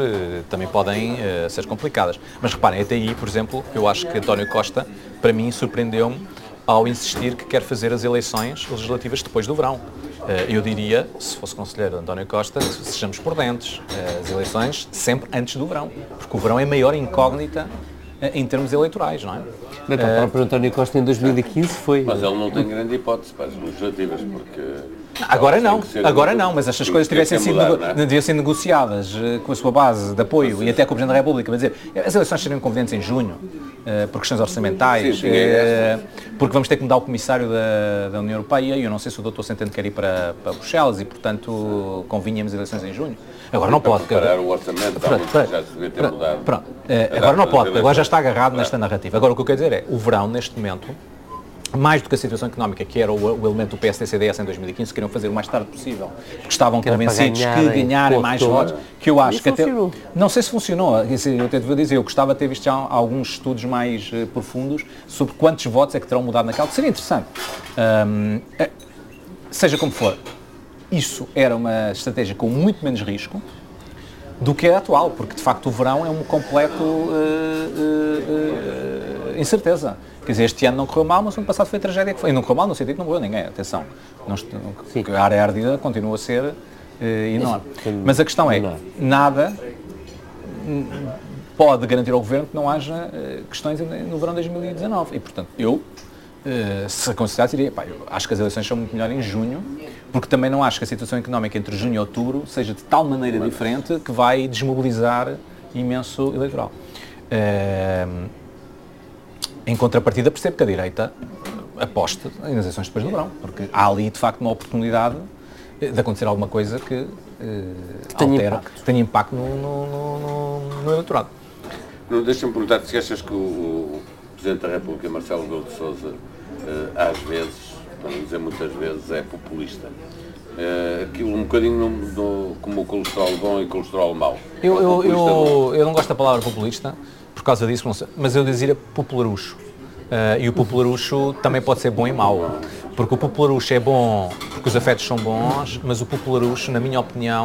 também podem uh, ser complicadas. Mas reparem, até aí, por exemplo, eu acho que António Costa, para mim, surpreendeu-me ao insistir que quer fazer as eleições legislativas depois do verão. Uh, eu diria, se fosse conselheiro António Costa, sejamos prudentes. as eleições sempre antes do verão, porque o verão é a maior incógnita em termos eleitorais, não é? Então, uh, para António Costa em 2015 foi... Mas ele não tem grande hipótese para as legislativas, porque Agora não, agora não, mas estas coisas tivessem sido, é? deviam ser negociadas com a sua base de apoio e até com o Presidente da República, mas dizer, as eleições seriam convenientes em junho, uh, por questões orçamentais, sim, sim, é uh, porque vamos ter que mudar o Comissário da, da União Europeia e eu não sei se o Dr. Centeno quer ir para, para Bruxelas e, portanto, convinhamos eleições em junho. Agora não pode. Para o orçamento, pronto, pronto, já se devia ter mudado. Pronto, agora não pode, agora já está agarrado nesta narrativa. Agora o que eu quero dizer é, o verão, neste momento, mais do que a situação económica, que era o, o elemento do PSD-CDS em 2015, queriam fazer o mais tarde possível, porque estavam que convencidos que ganharem mais votos, que eu acho que até... Não sei se funcionou, eu até devo dizer, eu gostava de ter visto já alguns estudos mais uh, profundos sobre quantos votos é que terão mudado naquela, seria interessante. Um, é, seja como for, isso era uma estratégia com muito menos risco, do que é atual, porque de facto o verão é um completo uh, uh, uh, incerteza. Quer dizer, este ano não correu mal, mas o ano passado foi a tragédia que foi. E não correu mal no sentido que não morreu ninguém, atenção. Não, a área ardida continua a ser enorme. Mas a questão é, nada pode garantir ao Governo que não haja questões no verão de 2019. E, portanto, eu, se considerasse, diria, pá, eu acho que as eleições são muito melhor em junho, porque também não acho que a situação económica entre junho e outubro seja de tal maneira diferente que vai desmobilizar imenso eleitoral. Uh, em contrapartida, percebo que a direita aposte nas eleições depois do verão, porque há ali, de facto, uma oportunidade de acontecer alguma coisa que, uh, que tenha altera, impacto, tenha impacto no, no, no, no eleitorado. Deixa-me perguntar se achas que o, o Presidente da República, Marcelo Rebelo de Sousa, uh, às vezes para não dizer muitas vezes, é populista. Uh, aquilo um bocadinho no, no, como o colesterol bom e o colesterol mau. Eu, eu, eu, eu, não gosto da palavra populista causa disso, mas eu dizia popularucho. Uh, e o popularucho também pode ser bom e mau. Porque o popularucho é bom porque os afetos são bons, mas o popularucho, na minha opinião,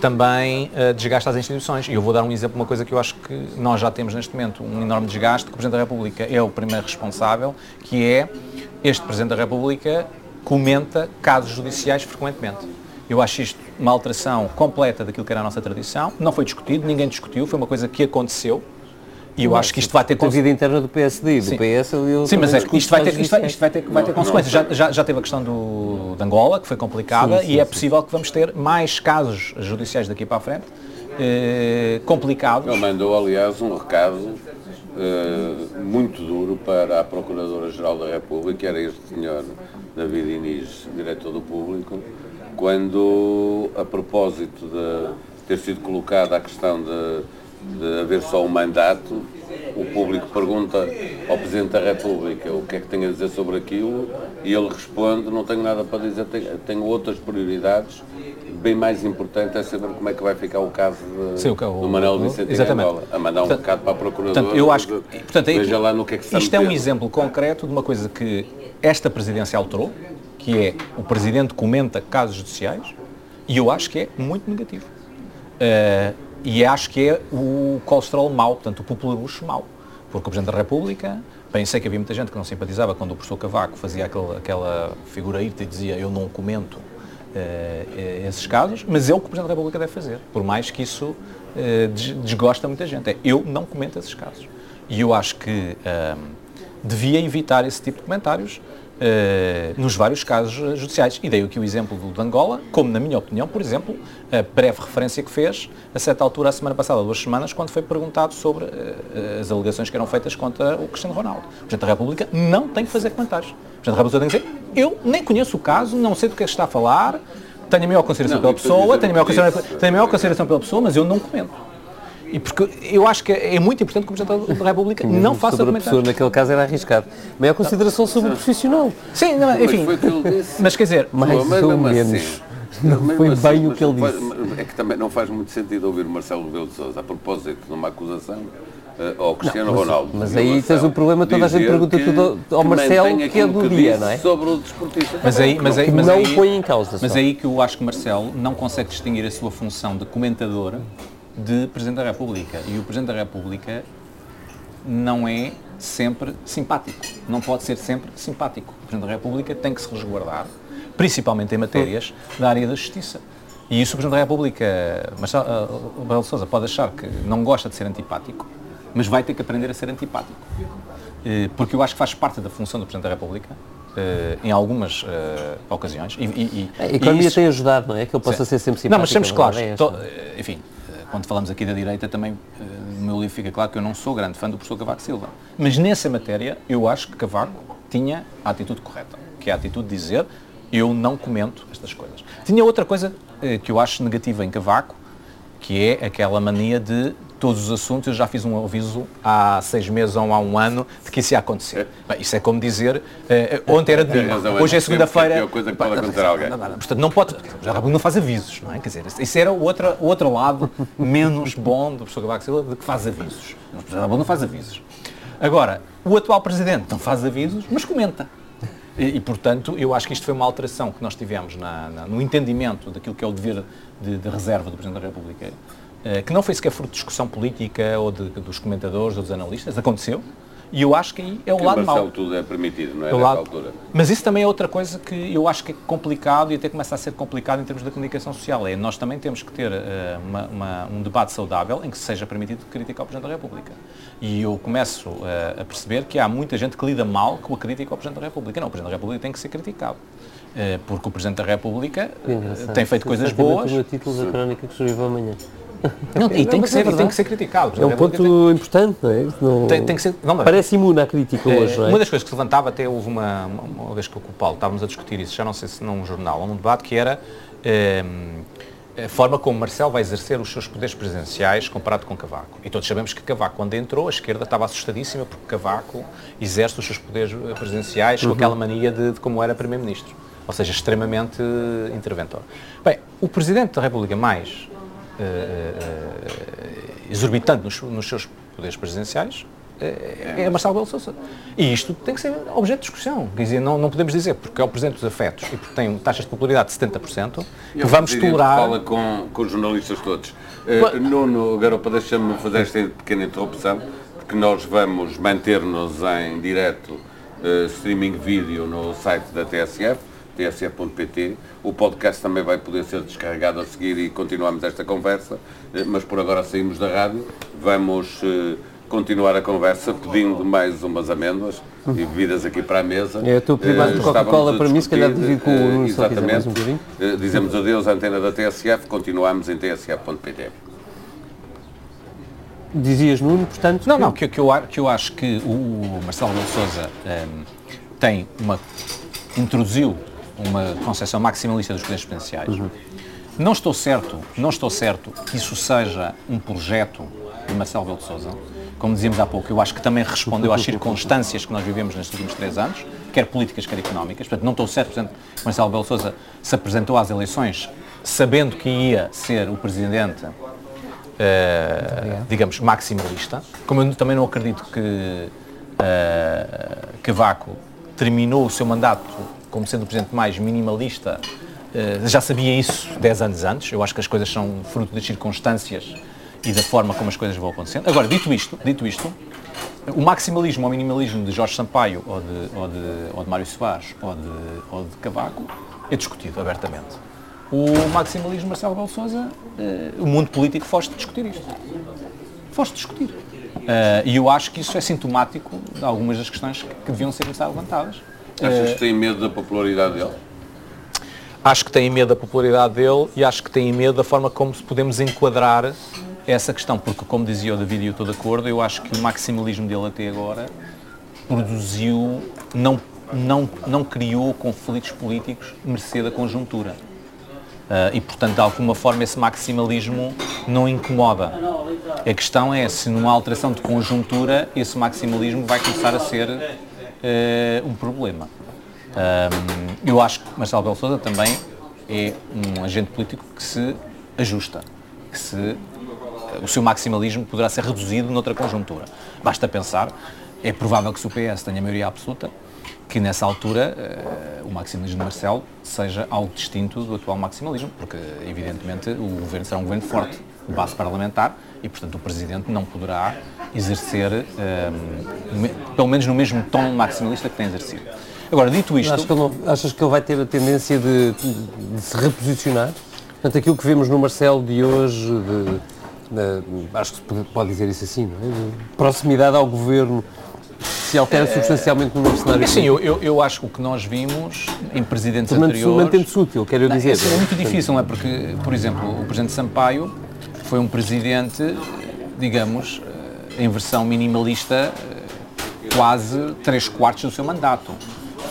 também uh, desgasta as instituições. E eu vou dar um exemplo, uma coisa que eu acho que nós já temos neste momento, um enorme desgaste, que o Presidente da República é o primeiro responsável, que é este Presidente da República comenta casos judiciais frequentemente. Eu acho isto uma alteração completa daquilo que era a nossa tradição. Não foi discutido, ninguém discutiu, foi uma coisa que aconteceu. E eu acho que isto vai ter... A vida interna do PSD, do Sim. PS... Eu Sim, mas é, isto, vai ter, isto, vai, isto vai ter, vai ter consequências. Já, já, já teve a questão do, de Angola, que foi complicada, sim, sim, e é possível que vamos ter mais casos judiciais daqui para a frente, eh, complicados. Ele mandou, aliás, um recado eh, muito duro para a Procuradora-Geral da República, era este senhor David Inês, diretor do público, quando, a propósito de ter sido colocada a questão de, de haver só um mandato, o público pergunta ao Presidente da República o que é que tem a dizer sobre aquilo e ele responde, não tenho nada para dizer, tenho, outras prioridades bem mais importante é saber como é que vai ficar o caso de, Sim, o, do Manuel Vicente exatamente. A mandar um portanto, recado para a Procuradora. Portanto, eu acho que, portanto, é veja lá no que é que se Isto é um exemplo concreto de uma coisa que esta presidência alterou, que é o Presidente comenta casos judiciais, e eu acho que é muito negativo. Uh, e acho que é o colesterol mau, portanto, o popularucho mau. Porque o Presidente da República, bem, sei que havia muita gente que não simpatizava quando o professor Cavaco fazia aquela, aquela figura irta e dizia eu não comento uh, esses casos, mas é o que o Presidente da República deve fazer, por mais que isso uh, desgosta muita gente. É, eu não comento esses casos. E eu acho que devia evitar esse tipo de comentários nos vários casos judiciais. E dei aqui o exemplo do de Angola, como, na minha opinião, por exemplo, a breve referência que fez, a certa altura, a semana passada, duas semanas, quando foi perguntado sobre uh, as alegações que eram feitas contra o Cristiano Ronaldo. O Presidente da República não tem que fazer comentários. O Presidente da República tem que dizer eu nem conheço o caso, não sei do que é que está a falar, tenho a maior consideração não, pela pessoa, tenho a maior consideração, tenho a maior consideração pela pessoa, mas eu não comento. E porque eu aacho que é muito importante que o Presidente da República não faça sobre a pessoa, naquele caso era arriscado. Maior consideração sobre o profissional. Sim, não, enfim. Mas, mas quer dizer... Mais mas, ou menos. Assim, não foi assim, bem o que ele disse. É que também não faz muito sentido ouvir Marcelo Rebelo de Sousa a propósito de uma acusação uh, ao Cristiano não, mas, Ronaldo. Mas aí tens o problema, toda a gente pergunta tudo ao Marcelo que é do dia, não é? Sobre o desportista. Mas aí, mas aí, mas não aí, põe em causa. Mas aí que eu acho que Marcelo não consegue distinguir a sua função de comentador de Presidente da República. E o Presidente da República não é sempre simpático. Não pode ser sempre simpático. O Presidente da República tem que se resguardar, principalmente em matérias da área da justiça. E isso o Presidente da República, Marcelo uh, Belo Sousa, pode achar que não gosta de ser antipático, mas vai ter que aprender a ser antipático. Uh, porque eu acho que faz parte da função do Presidente da República, uh, em algumas uh, ocasiões. E, e, a economia isso... tem ajudado, não é? Que ele possa Sim. ser sempre simpático. Não, mas sempre claro. É enfim, quando falamos aqui da direita, também eh, no meu livro fica claro que eu não sou grande fã do professor Cavaco Silva. Mas nessa matéria, eu acho que Cavaco tinha a atitude correta, que é a atitude de dizer eu não comento estas coisas. Tinha outra coisa eh, que eu acho negativa em Cavaco, que é aquela mania de todos os assuntos. Eu já fiz um aviso há seis meses ou há um ano de que isso ia acontecer. Bem, isso é como dizer, uh, ontem era domingo, hoje é segunda-feira. É coisa que pode acontecer a alguém. Portanto, não pode, já não faz avisos, não é? Quer dizer, isso era o outro, o outro lado menos bom do professor Cavaco Silva, de que faz avisos. O professor não faz avisos. Agora, o atual presidente não faz avisos, mas comenta. E, e, portanto, eu acho que isto foi uma alteração que nós tivemos na, na, no entendimento daquilo que é o dever de, de reserva do Presidente da República eh, que não foi sequer fruto de discussão política ou de, dos comentadores ou dos analistas, aconteceu. E eu acho que aí é o que lado mau. tudo é permitido, não é? é lado... altura. Mas isso também é outra coisa que eu acho que é complicado e até começa a ser complicado em termos da comunicação social. É nós também temos que ter uh, uma, uma, um debate saudável em que seja permitido criticar o Presidente da República. E eu começo uh, a perceber que há muita gente que lida mal com a crítica ao Presidente da República. Não, o Presidente da República tem que ser criticado. Uh, porque o Presidente da República tem feito coisas boas. o título da crónica que escreveu amanhã. Não, e tem, que ser, é tem que ser criticado. É um ponto tem, importante, não é? Não, tem, tem que ser, não, parece imune à crítica é, hoje, não é? Uma das coisas que se levantava, até houve uma, uma, uma vez que eu com o Paulo estávamos a discutir isso, já não sei se num jornal ou num debate, que era eh, a forma como Marcelo vai exercer os seus poderes presidenciais comparado com Cavaco. E todos sabemos que Cavaco, quando entrou, a esquerda estava assustadíssima porque Cavaco exerce os seus poderes presidenciais uhum. com aquela mania de, de como era Primeiro-Ministro. Ou seja, extremamente interventor. Bem, o Presidente da República mais exorbitante nos, nos, seus poderes presidenciais é, é Marcelo Belo Sousa. E isto tem que ser objeto de discussão. Quer dizer, não, não podemos dizer, porque é o Presidente dos Afetos e porque tem taxas de popularidade de 70%, que vamos tolerar... fala com, com os jornalistas todos. Uh, Nuno Garopa, deixa-me fazer esta pequena interrupção, porque nós vamos manter-nos em direto uh, streaming vídeo no site da TSF, tsf.pt. O podcast também vai poder ser descarregado a seguir e continuamos esta conversa, eh, mas por agora saímos da rádio. Vamos uh, continuar a conversa pedindo mais umas amêndoas e bebidas aqui para a mesa. É, estou a pedir mais uh, Coca-Cola para mim, se calhar divido com o uh, Exatamente. Um dizemos adeus à antena da TSF, continuamos em tsf.pt. Dizias, Nuno, portanto... Não, que... não, que, que, eu, que eu acho que o Marcelo de Souza um, ehm, tem uma... introduziu uma concepção maximalista dos poderes potenciais. Uhum. Não estou certo, não estou certo que isso seja um projeto de Marcelo Belo de Sousa. Como dizíamos há pouco, eu acho que também respondeu às circunstâncias que nós vivemos nestes últimos três anos, quer políticas, quer económicas. Portanto, não estou certo, por exemplo, que Marcelo Belo de Sousa se apresentou às eleições sabendo que ia ser o presidente, uh, digamos, maximalista. Como eu também não acredito que uh, Cavaco terminou o seu mandato como sendo o presidente mais minimalista, eh, já sabia isso 10 anos antes. Eu acho que as coisas são fruto das circunstâncias e da forma como as coisas vão acontecendo. Agora, dito isto, dito isto o maximalismo ou minimalismo de Jorge Sampaio ou de, ou de, ou de Mário Soares ou de, ou de Cavaco é discutido abertamente. O maximalismo de Marcelo Belo Souza, eh, o mundo político foge de discutir isto. Foge de discutir. Uh, e eu acho que isso é sintomático de algumas das questões que deviam ser levantadas. Achas que têm medo da popularidade dele? Acho que têm medo da popularidade dele e acho que têm medo da forma como podemos enquadrar essa questão, porque como dizia o David e eu estou de acordo, eu acho que o maximalismo dele até agora produziu, não, não, não criou conflitos políticos mercê da conjuntura. Uh, e, portanto, de alguma forma, esse maximalismo não incomoda. A questão é se numa alteração de conjuntura esse maximalismo vai começar a ser uh, um problema. Um, eu acho que Marcelo Belo Souza também é um agente político que se ajusta, que se, o seu maximalismo poderá ser reduzido noutra conjuntura. Basta pensar, é provável que se o PS tenha maioria absoluta, que nessa altura uh, o maximalismo de Marcelo seja algo distinto do atual maximalismo, porque evidentemente o governo será um governo forte, base parlamentar, e portanto o Presidente não poderá exercer, um, pelo menos no mesmo tom maximalista que tem exercido. Agora, dito isto... Achas que ele, não, achas que ele vai ter a tendência de, de, se reposicionar? Portanto, aquilo que vemos no Marcelo de hoje, de, de, acho que se pode dizer isso assim, não é? De proximidade ao governo, se altera substancialmente no novo cenário? Sim, eu, eu, eu, acho que o que nós vimos em presidentes anteriores... Mantendo-se útil, quero não, dizer. É muito difícil, não é? Porque, por exemplo, o presidente Sampaio foi um presidente, digamos, em versão minimalista, quase três quartos do seu mandato.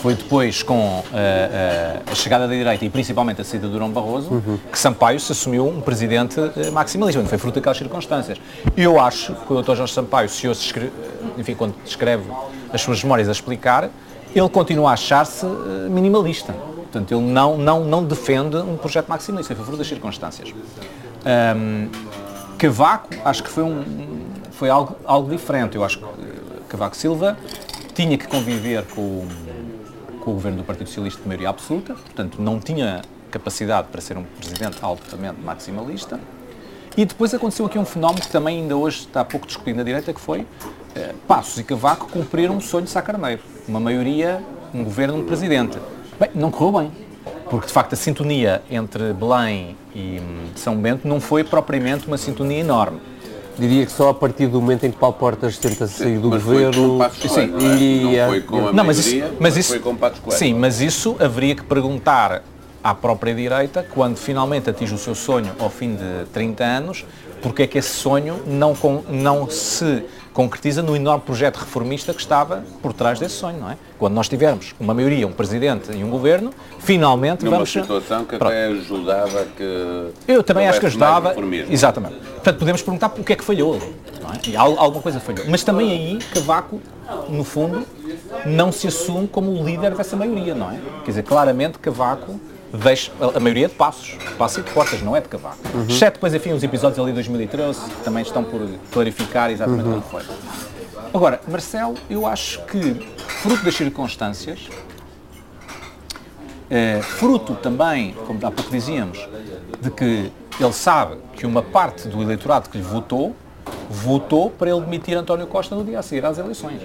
Foi depois, com uh, uh, a chegada da direita e principalmente a saída de Durão Barroso, uhum. que Sampaio se assumiu um presidente maximalista. Foi fruto daquelas circunstâncias. Eu acho que o Dr. Jorge Sampaio, se escreve, enfim, quando escreve as suas memórias a explicar, ele continua a achar-se minimalista. Portanto, ele não, não, não defende um projeto maximalista, foi fruto das circunstâncias. Um, Cavaco, acho que foi, um, foi algo, algo diferente. Eu acho que Cavaco Silva tinha que conviver com com o governo do Partido Socialista de maioria absoluta, portanto não tinha capacidade para ser um presidente altamente maximalista. E depois aconteceu aqui um fenómeno que também ainda hoje está pouco discutido na direita, que foi eh, Passos e Cavaco cumpriram um sonho de Sá Carneiro, uma maioria, um governo, um presidente. Bem, não correu bem, porque de facto a sintonia entre Belém e hum, São Bento não foi propriamente uma sintonia enorme. Diria que só a partir do momento em que Paulo Portas tenta sair do mas governo. Foi com sim, e não foi com a não, mas isso, mas isso, foi com Sim, mas isso haveria que perguntar à própria direita, quando finalmente atinge o seu sonho ao fim de 30 anos, porque é que esse sonho não, não se concretiza no enorme projeto reformista que estava por trás desse sonho, não é? Quando nós tivermos uma maioria, um presidente e um governo, finalmente Numa vamos... Numa situação que Pronto. até ajudava que... Eu também acho que ajudava, exatamente. Portanto, podemos perguntar o que é que falhou, não é? E alguma coisa falhou. Mas também aí, Cavaco, no fundo, não se assume como o líder dessa maioria, não é? Quer dizer, claramente Cavaco deixa, a maioria de passos, passos e de portas, não é de cavaco. Uhum. Exceto depois, enfim, os episódios ali de 2013 que também estão por clarificar exatamente uhum. como foi. Agora, Marcelo, eu acho que, fruto das circunstâncias, é, fruto também, como há pouco dizíamos, de que ele sabe que uma parte do eleitorado que lhe votou, votou para ele demitir António Costa no dia a seguir às eleições.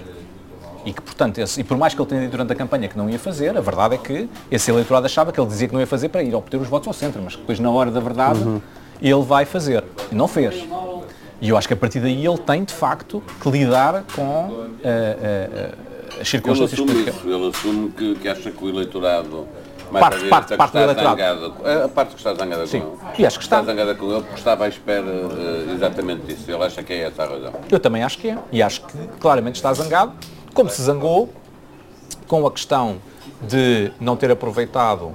E que, portanto, esse, e por mais que ele tenha dito durante a campanha que não ia fazer, a verdade é que esse eleitorado achava que ele dizia que não ia fazer para ir obter os votos ao centro, mas que depois, na hora da verdade, uhum. ele vai fazer. E não fez. E eu acho que a partir daí ele tem, de facto, que lidar com uh, uh, as circunstâncias ele políticas. Isso. Ele assume que, que acha que o eleitorado mais parte, parte, parte do eleitorado. Zangado, a parte que está zangada Sim. com ele. E acho que está. está zangada com ele porque estava à espera uh, exatamente disso. Ele acha que é essa a razão. Eu também acho que é. E acho que claramente está zangado como se zangou com a questão de não ter aproveitado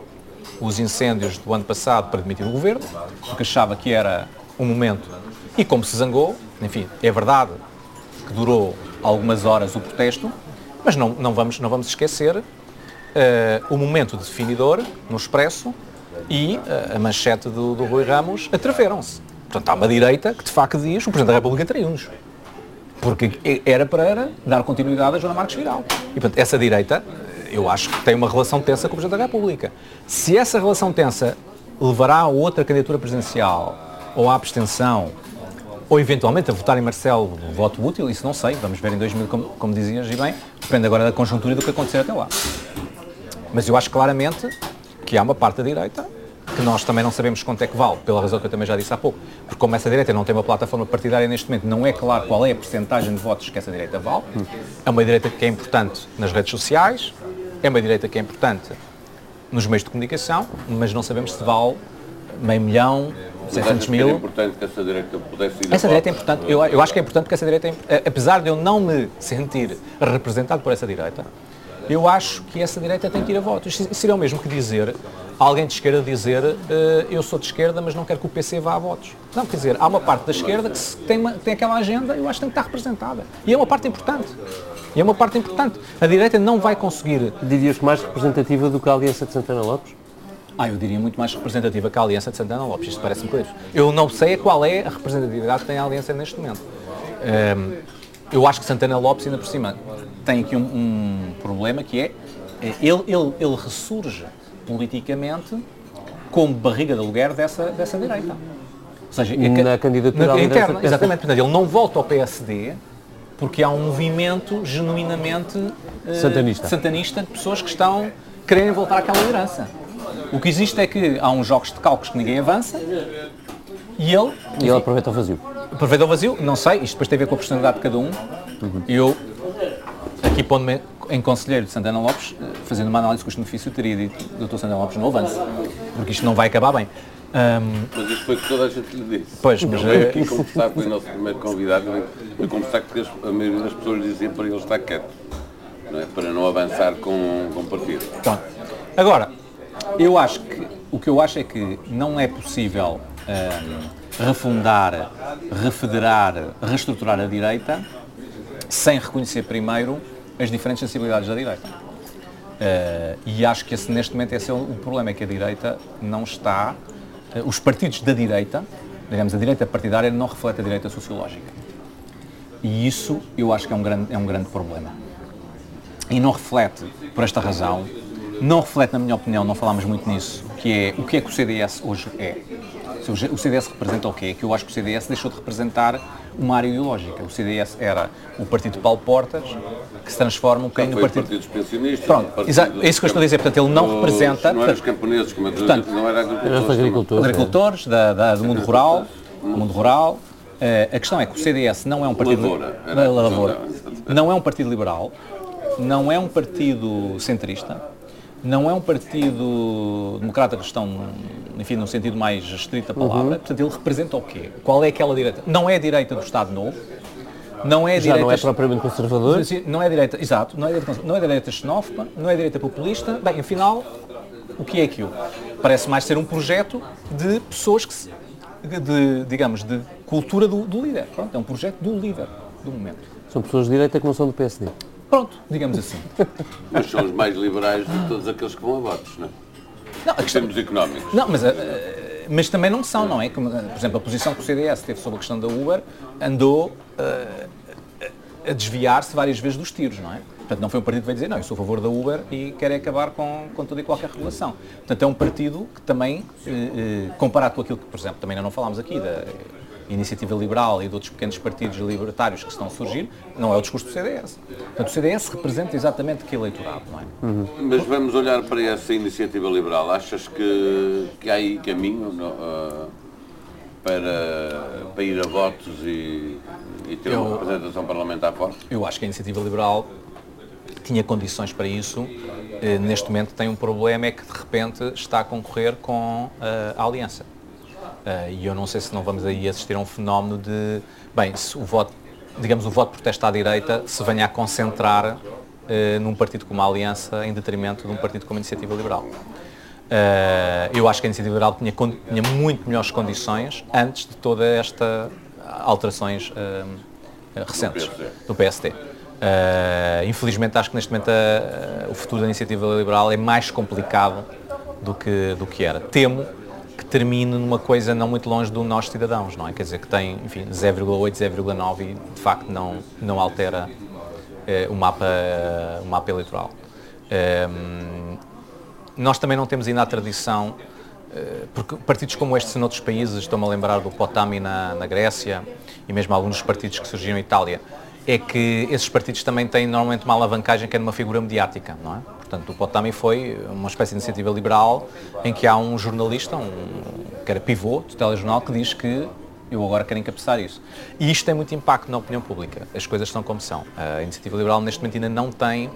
os incêndios do ano passado para demitir o governo, porque achava que era um momento, e como se zangou, enfim, é verdade que durou algumas horas o protesto, mas não, não, vamos, não vamos esquecer uh, o momento definidor no Expresso e uh, a manchete do, do Rui Ramos atreveram-se. Portanto, há uma direita que de facto diz o Presidente da República traiu-nos porque era para dar continuidade a Joana Marques Vidal. E, portanto, essa direita, eu acho que tem uma relação tensa com o Presidente da República. Se essa relação tensa levará a outra candidatura presidencial, ou à abstenção, ou eventualmente a votar em Marcelo voto útil, isso não sei, vamos ver em 2000, como, como dizias, e bem, depende agora da conjuntura e do que acontecer até lá. Mas eu acho claramente que há uma parte da direita que nós também não sabemos quanto é que vale, pela razão que eu também já disse há pouco. Porque como essa direita não tem uma plataforma partidária neste momento, não é claro qual é a porcentagem de votos que essa direita vale. É uma direita que é importante nas redes sociais, é uma direita que é importante nos meios de comunicação, mas não sabemos se vale meio milhão, 600 mil. É importante que essa direita pudesse ir Essa direita é importante. Eu, eu acho que é importante que essa direita, é, apesar de eu não me sentir representado por essa direita, eu acho que essa direita tem que ir a votos. Isso seria o mesmo que dizer alguém de esquerda dizer uh, eu sou de esquerda, mas não quero que o PC vá a votos. Não, quer dizer, há uma parte da esquerda que tem, uma, tem aquela agenda eu acho que tem que estar representada. E é uma parte importante. E é uma parte importante. A direita não vai conseguir. Dirias que mais representativa do que a Aliança de Santana Lopes? Ah, eu diria muito mais representativa que a Aliança de Santana Lopes. Isto parece-me claro. Eu não sei qual é a representatividade que tem a Aliança neste momento. Um, eu acho que Santana Lopes, ainda por cima, tem aqui um, um problema que é, é ele, ele, ele ressurge politicamente como barriga de aluguer dessa, dessa direita. Ou seja, é na candidatura na, interna, exatamente, portanto, ele não volta ao PSD porque há um movimento genuinamente uh, santanista. santanista de pessoas que estão querendo voltar àquela liderança. O que existe é que há uns jogos de cálculos que ninguém avança e ele. E ele aproveita o vazio. Aproveita o vazio, não sei, isto depois tem a ver com a personalidade de cada um. Uhum. Eu, aqui pondo-me em conselheiro de Santana Lopes, eh, fazendo uma análise custo-benefício, teria dito Dr. Santana Lopes não avança, porque isto não vai acabar bem. Um, mas isto foi o que toda a gente lhe disse. Pois, mas... Eu aqui conversar com o nosso primeiro convidado, eu conversar porque a maioria das pessoas dizia para ele estar quieto, não é? para não avançar com, com partido. Pronto. Agora, eu acho que, o que eu acho é que não é possível um, refundar, refederar, reestruturar a direita sem reconhecer primeiro as diferentes sensibilidades da direita. Uh, e acho que esse, neste momento esse é o, problema, é que a direita não está, uh, os partidos da direita, digamos, a direita partidária não reflete a direita sociológica. E isso eu acho que é um grande, é um grande problema. E não reflete, por esta razão, não reflete, na minha opinião, não falámos muito nisso, que é o que é que o CDS hoje é. O CDS representa o quê? É que eu acho que o CDS deixou de representar uma área ideológica. O CDS era o partido de Paulo Portas, que se transforma um bocadinho no partido... partido dos pensionistas. Pronto, é isso que eu estou a dizer. Portanto, ele não representa... Não eram os camponeses, como portanto, não era agricultores. agricultores, agricultores da, da, do mundo rural. Do mundo rural. Uh, a questão é que o CDS não é um partido... Lavoura. Lavoura. Não é um partido liberal, não é um partido centrista, não é um partido democrata cristão, enfim, no sentido mais estrito da palavra, uhum. portanto ele representa o quê? Qual é aquela direita? Não é a direita do Estado Novo, não é a Já direita... não é propriamente conservador? Não é a direita, exato, não é a direita, não é a direita xenófoba, não é a direita populista, bem, afinal, o que é aquilo? Parece mais ser um projeto de pessoas que se, de, digamos, de cultura do, do líder. Pronto, é um projeto do líder, do momento. São pessoas de direita que não são do PSD. Pronto, digamos assim. Mas são os mais liberais de todos aqueles que vão a votos, não é? Não, em termos económicos. Não, mas, uh, mas também não são, não é? Como, por exemplo, a posição que o CDS teve sobre a questão da Uber andou a desviar-se várias vezes dos tiros, não é? Portanto, não foi um partido que veio dizer, não, eu sou a favor da Uber e quero acabar com, com toda e qualquer regulação. Portanto, é um partido que também, uh, comparado com aquilo que, por exemplo, também ainda não falámos aqui, da Iniciativa Liberal e de outros pequenos partidos libertários que estão a surgir, não é o discurso do CDS. Portanto, o CDS representa exatamente que eleitorado, não é? Uhum. Mas vamos olhar para essa Iniciativa Liberal. Achas que, que há aí caminho no, uh, para, para ir a votos e, e ter eu, uma representação parlamentar forte? Eu acho que a Iniciativa Liberal tinha condições para isso. Uh, neste momento tem um problema, é que de repente está a concorrer com uh, a Aliança. Uh, e eu não sei se não vamos aí assistir a um fenómeno de, bem, se o voto, digamos, o voto protesto à direita se venha a concentrar uh, num partido como a Aliança em detrimento de um partido como a Iniciativa Liberal. Uh, eu acho que a Iniciativa Liberal tinha, tinha muito melhores condições antes de toda esta alterações recentes do PSD. infelizmente acho que neste momento o futuro da Iniciativa Liberal é mais complicado do que, do que era. Temo termine numa coisa não muito longe do nós cidadãos, não é? Quer dizer, que tem, enfim, 0,8, 0,9 e de facto não, não altera eh, o, mapa, o mapa eleitoral. Eh, nós também não temos ainda a tradição, eh, porque partidos como estes em outros países, estou-me a lembrar do Potami na, na Grécia e mesmo alguns dos partidos que surgiram em Itália, é que esses partidos também têm normalmente uma alavancagem que é numa figura mediática, não é? Portanto, o Potami foi uma espécie de iniciativa liberal em que há um jornalista, um, que era pivô do telejornal, que diz que eu agora quero encabeçar isso. E isto tem muito impacto na opinião pública. As coisas são como são. A iniciativa liberal neste momento ainda não tem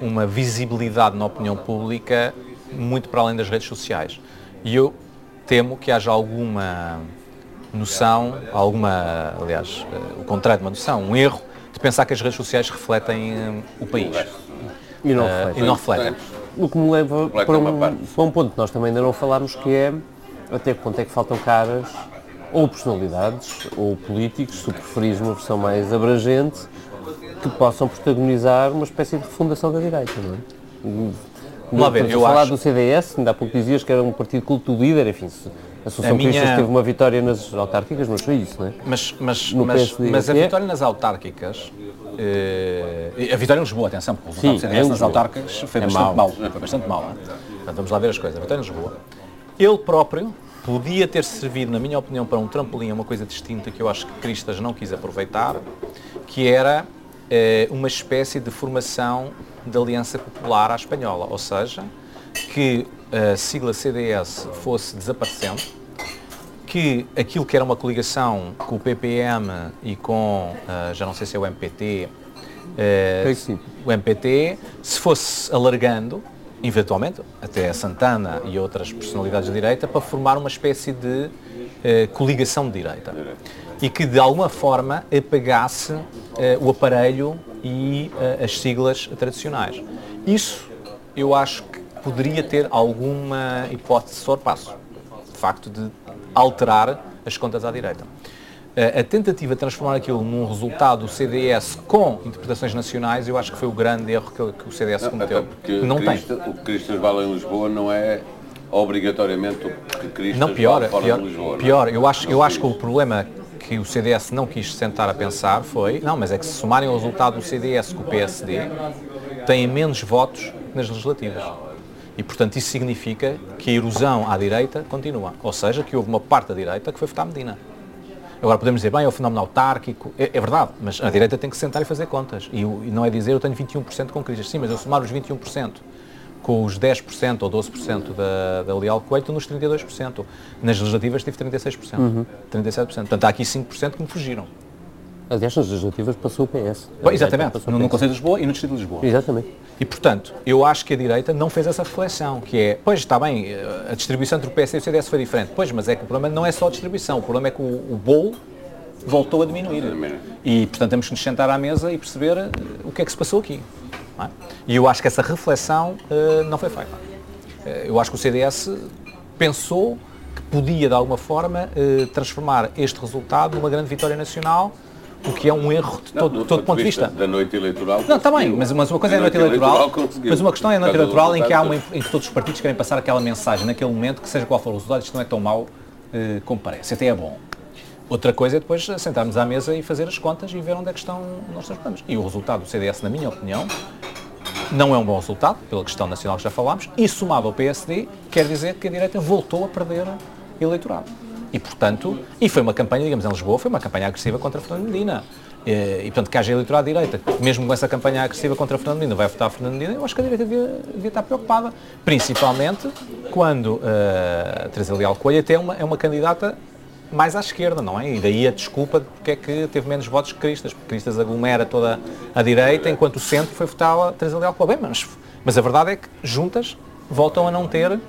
uma visibilidade na opinião pública muito para além das redes sociais. E eu temo que haja alguma noção, alguma, aliás, o contrário de uma noção, um erro de pensar que as redes sociais refletem uh, o país. E não refletem. Uh, e não refletem. o que me leva para um, para um ponto que nós também ainda não falámos, que é até que ponto é que faltam caras ou personalidades ou políticos, se preferires uma versão mais abrangente, que possam protagonizar uma espécie de refundação da direita, não é? Vamos ver, eu falar acho... do CDS, ainda há pouco dizias que era um partido culto líder, enfim, a Associação minha... teve uma vitória nas autárquicas, mas foi isso, não é? Mas, mas, mas, mas a é? vitória nas autárquicas, eh, a vitória em Lisboa, atenção, porque o resultado do CDS é nas autárquicas foi é bastante mau, foi bastante mau. Portanto, vamos lá ver as coisas. A vitória em Lisboa. Ele próprio podia ter servido, na minha opinião, para um trampolim, uma coisa distinta que eu acho que Cristas não quis aproveitar, que era eh, uma espécie de formação de aliança popular à espanhola, ou seja, que a sigla CDS fosse desaparecendo, que aquilo que era uma coligação com o PPM e com, uh, já não sei se é o MPT, uh, o MPT, se fosse alargando, eventualmente, até a Santana e outras personalidades de direita, para formar uma espécie de uh, coligação de direita. E que, de alguma forma, apagasse o aparelho e as siglas tradicionais. Isso, eu acho que poderia ter alguma hipótese de sorpasso. De facto, de alterar as contas à direita. A tentativa de transformar aquilo num resultado do CDS com interpretações nacionais, eu acho que foi o grande erro que, o CDS cometeu. Não, não Cristo, tem. O que Cristas vale em Lisboa não é obrigatoriamente o que Cristas não, pior, fora pior, de Lisboa. Pior, não? eu acho, eu acho que o problema que o CDS não quis sentar a pensar foi, não, mas é que se somarem o resultado do CDS com o PSD, têm menos votos nas legislativas. E, portanto, isso significa que a erosão à direita continua. Ou seja, que houve uma parte da direita que foi votar Medina. Agora podemos dizer, bem, é o fenómeno autárquico, é, é, verdade, mas a direita tem que sentar e fazer contas. E, e não é dizer eu tenho 21% com crises. Sim, mas eu somar os 21% com os 10% ou 12% da, da Leal Coelho, estou nos 32%. Nas legislativas tive 36%, uhum. 37%. Portanto, há aqui 5% que me fugiram. Aliás, nas legislativas passou o PS. Bom, exatamente, no, no Conselho de Lisboa e no Distrito de Lisboa. Exatamente. E, portanto, eu acho que a direita não fez essa reflexão, que é, pois, está bem, eh, a distribuição entre o PS e o CDS foi diferente. Pois, mas é que o problema não é só a distribuição, o problema é que o, o bolo voltou a diminuir. E, portanto, temos que nos sentar à mesa e perceber eh, o que é que se passou aqui. É? E eu acho que essa reflexão uh, não foi feita. Uh, eu acho que o CDS pensou que podia, de alguma forma, uh, transformar este resultado numa grande vitória nacional o que é um erro de todo, não, todo ponto de vista. Da noite eleitoral. Não, está bem, mas, mas uma coisa é a noite, noite eleitoral, eleitoral mas uma questão é a noite eleitoral em que, há uma, em que todos os partidos querem passar aquela mensagem naquele momento, que seja qual for o resultado, isto não é tão mau eh, como parece, até é bom. Outra coisa é depois sentarmos à mesa e fazer as contas e ver onde é que estão os nossos problemas. E o resultado do CDS, na minha opinião, não é um bom resultado, pela questão nacional que já falámos, e somado ao PSD, quer dizer que a direita voltou a perder eleitorado. E, portanto, e foi uma campanha, digamos, em Lisboa, foi uma campanha agressiva contra Fernando Medina. E, portanto, que haja eleitorado à direita, mesmo com essa campanha agressiva contra Fernando Medina, vai votar Fernando Medina, eu acho que a direita devia, devia estar preocupada. Principalmente quando uh, Teresa Leal Coelho até é uma, é uma candidata mais à esquerda, não é? E daí a desculpa de porque é que teve menos votos que Cristas, porque Cristas aglomera toda a direita, enquanto o centro foi votar a Teresa Leal Coelho. Bem, mas, mas a verdade é que juntas voltam a não ter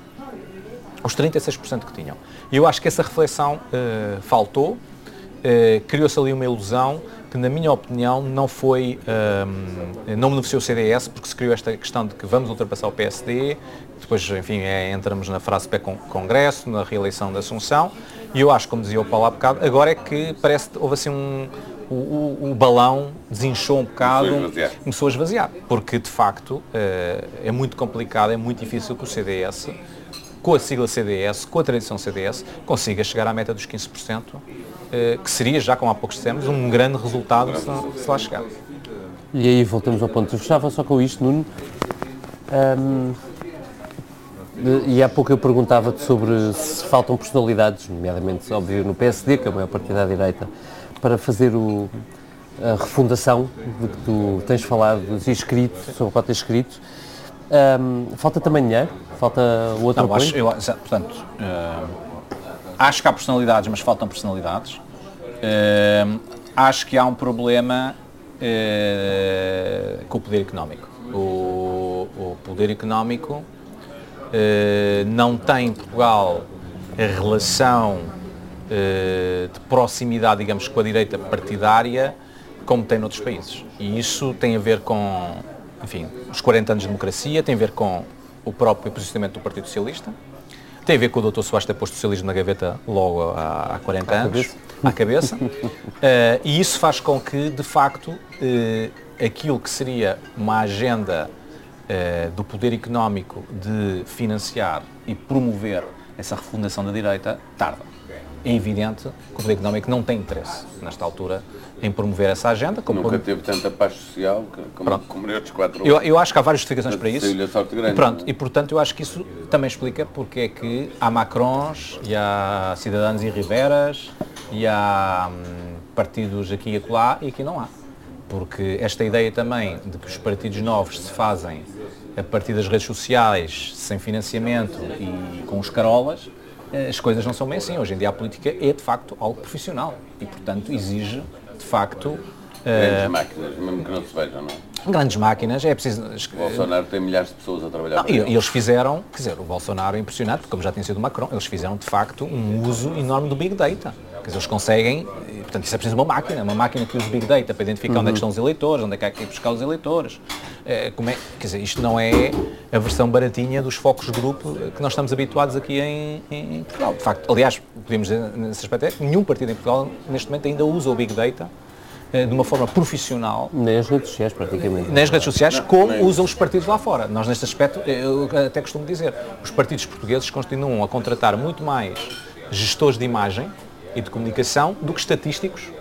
os 36% que tinham. E eu acho que essa reflexão uh, faltou, uh, criou-se ali uma ilusão que, na minha opinião, não foi, uh, não beneficiou o CDS, porque se criou esta questão de que vamos ultrapassar o PSD, depois, enfim, é, entramos na frase pré-congresso, na reeleição da Assunção, e eu acho, como dizia o Paulo há bocado, agora é que parece que houve assim um, o, o, o, balão desinchou um bocado, começou a, começou a esvaziar, porque de facto é muito complicado, é muito difícil que o CDS com a sigla CDS, com a tradição CDS, consiga chegar à meta dos 15%, eh, que seria, já como há poucos dissemos, um grande resultado se, se lá chegar. E aí voltamos ao ponto. Eu fechava só com isto, Nuno. Um, e há pouco eu perguntava-te sobre se faltam personalidades, nomeadamente, óbvio, no PSD, que é o maior partido à direita, para fazer o, a refundação de que tu tens falado e escrito, sobre o qual tens escrito. Um, falta também dinheiro? Falta o outro Não, acho, eu, portanto, uh, acho que há personalidades, mas faltam personalidades. Uh, acho que há um problema uh, com o poder económico. O, o poder económico não tem em Portugal a relação de proximidade, digamos, com a direita partidária como tem noutros países. E isso tem a ver com enfim, os 40 anos de democracia, tem a ver com o próprio posicionamento do Partido Socialista, tem a ver com o Dr. Soares ter posto o socialismo na gaveta logo há, há 40 à anos, cabeça. à cabeça, uh, e isso faz com que, de facto, uh, aquilo que seria uma agenda uh, do poder económico de financiar e promover essa refundação da direita tarda é evidente que o poder económico não tem interesse, nesta altura, em promover essa agenda. Como Nunca teve tanta paz social como, como nestes quatro eu, eu acho que há várias justificações para isso. E, pronto, e, portanto, eu acho que isso também explica porque é que há Macrons, e há Cidadãos e Riberas, e há hum, partidos aqui e acolá, e aqui não há. Porque esta ideia também de que os partidos novos se fazem a partir das redes sociais, sem financiamento e com os carolas, as coisas não são bem assim. Hoje em dia a política é de facto algo profissional e, portanto, exige de facto. Grandes uh, máquinas, mesmo que não se vejam, não é? Grandes máquinas, é preciso. O Bolsonaro tem milhares de pessoas a trabalhar. Não, e, eles fizeram, quer dizer, o Bolsonaro é impressionante, porque como já tinha sido o Macron, eles fizeram de facto um uso enorme do Big Data. Quer dizer, eles conseguem, portanto, isso é preciso uma máquina, uma máquina que usa Big Data para identificar uhum. onde é que estão os eleitores, onde é que há que ir buscar os eleitores. É, como é, quer dizer, isto não é a versão baratinha dos focos de grupo que nós estamos habituados aqui em, em Portugal. De facto, aliás, podemos dizer nesse aspecto é que nenhum partido em Portugal neste momento ainda usa o Big Data eh, de uma forma profissional. Nem as redes sociais, praticamente. Nem as redes sociais, como usam os partidos lá fora. Nós, neste aspecto, eu até costumo dizer, os partidos portugueses continuam a contratar muito mais gestores de imagem e de comunicação do que estatísticos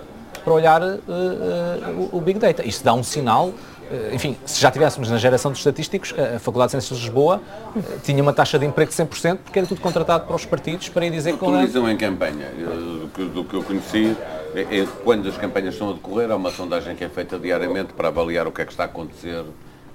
para olhar uh, uh, o, Big Data. Isso dá um sinal, uh, enfim, se já tivéssemos na geração dos estatísticos, a Faculdade de Ciências de Lisboa tinha uma taxa de emprego de 100% porque era tudo contratado para os partidos para ir dizer que... Utilizam em campanha, do que eu conheci, é, é, quando as campanhas estão a decorrer, há uma sondagem que é feita diariamente para avaliar o que é que está a acontecer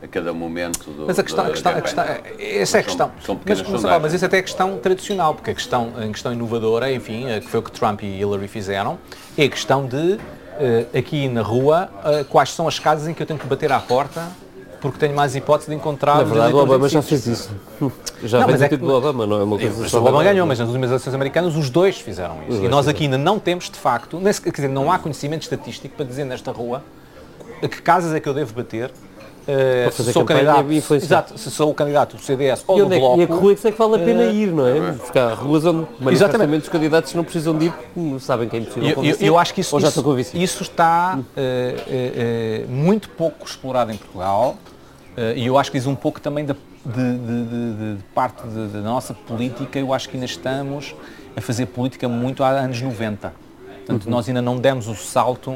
a cada momento do, Mas a questão, a questão, a questão essa é a questão. São, são mas, mas, mas isso até é a questão tradicional, porque a questão, a questão inovadora, enfim, que foi o que Trump e Hillary fizeram, é a questão de, eh, aqui na rua, eh, quais são as casas em que eu tenho que bater à porta porque tenho mais hipótese de encontrar... Na verdade, o Obama já fez isso. Já não, fez é o título do Obama, não é uma coisa. O Obama ganhou, mas nas últimas eleições americanas os dois fizeram isso. e nós aqui ainda não temos, de facto, quer dizer, não há conhecimento estatístico para dizer nesta rua a que casas é que eu devo bater Uh, se sou candidato, exato, se sou o candidato do CDS ou do é, Bloco... E a que rua é que vale a pena uh, ir, não é? Porque há ruas onde manifestamente os candidatos não precisam de ir, sabem que é impossível eu, eu, eu acho que isso, isso, isso, está uh, muito pouco explorado em Portugal e eu acho que diz um pouco também de, de, de, de parte da nossa política, eu acho que ainda estamos a fazer política muito há anos 90. Portanto, uhum. nós ainda não demos o salto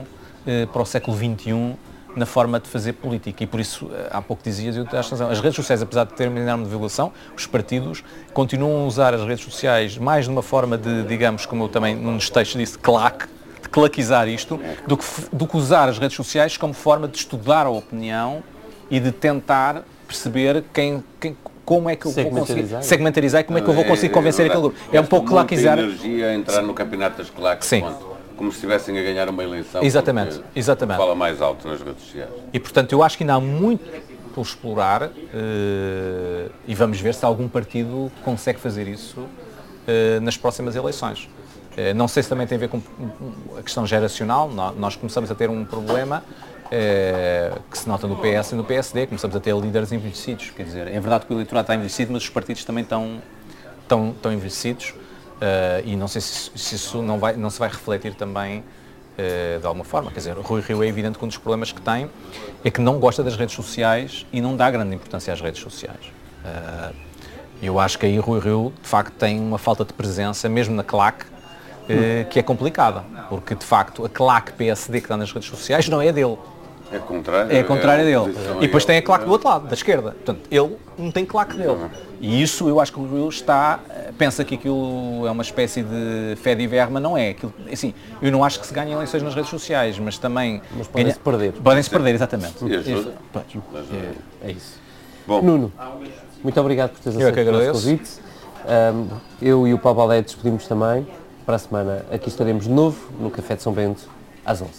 para o século XXI na forma de fazer política. E por isso, eh, há pouco dizias, eu acho razão, as redes sociais, apesar de terem uma enorme divulgação, os partidos continuam a usar as redes sociais mais de uma forma de, digamos, como eu também num dos textos disse, claque, de claquizar isto, do que, do que usar as redes sociais como forma de estudar a opinião e de tentar perceber quem, quem como é que eu vou conseguir segmentarizar e como é que eu vou conseguir convencer é, é, aquele grupo. É um pouco claquizar. energia entrar no campeonato das claques. Sim. Ponto como se estivessem a ganhar uma eleição. Exatamente, exatamente. Fala mais alto nas redes sociais. E portanto eu acho que ainda há muito por explorar uh, e vamos ver se algum partido consegue fazer isso uh, nas próximas eleições. Uh, não sei se também tem a ver com a questão geracional, nós começamos a ter um problema que se nota no PS e no PSD, começamos a ter líderes envelhecidos, quer dizer, é verdade que o eleitorado está envelhecido, mas os partidos também estão, estão, estão envelhecidos e não sei se, se, isso não, vai, não se vai refletir também uh, de alguma forma. Quer dizer, Rui Rio é evidente que um dos problemas que tem é que não gosta das redes sociais e não dá grande importância às redes sociais. Uh, eu acho que aí Rui Rio, de facto, tem uma falta de presença, mesmo na CLAC, que é complicada, porque, de facto, a CLAC PSD que está nas redes sociais não é dele. É contrário. É contrário é dele. E depois tem a claque do outro lado, da esquerda. Portanto, ele não tem claque dele. E isso eu acho que o Rio está, pensa que aquilo é uma espécie de fé de verma, não é. Aquilo, assim, eu não acho que se ganhem eleições nas redes sociais, mas também... Mas podem-se perder. Podem-se perder, exatamente. Isso, é, é, isso. Bom. Nuno, muito obrigado por teres aceito o nosso convite. Um, eu e o Paulo Balé despedimos também. Para a semana aqui estaremos de novo no Café de São Bento, às 11.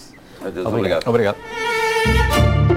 Adeus, obrigado. obrigado. obrigado.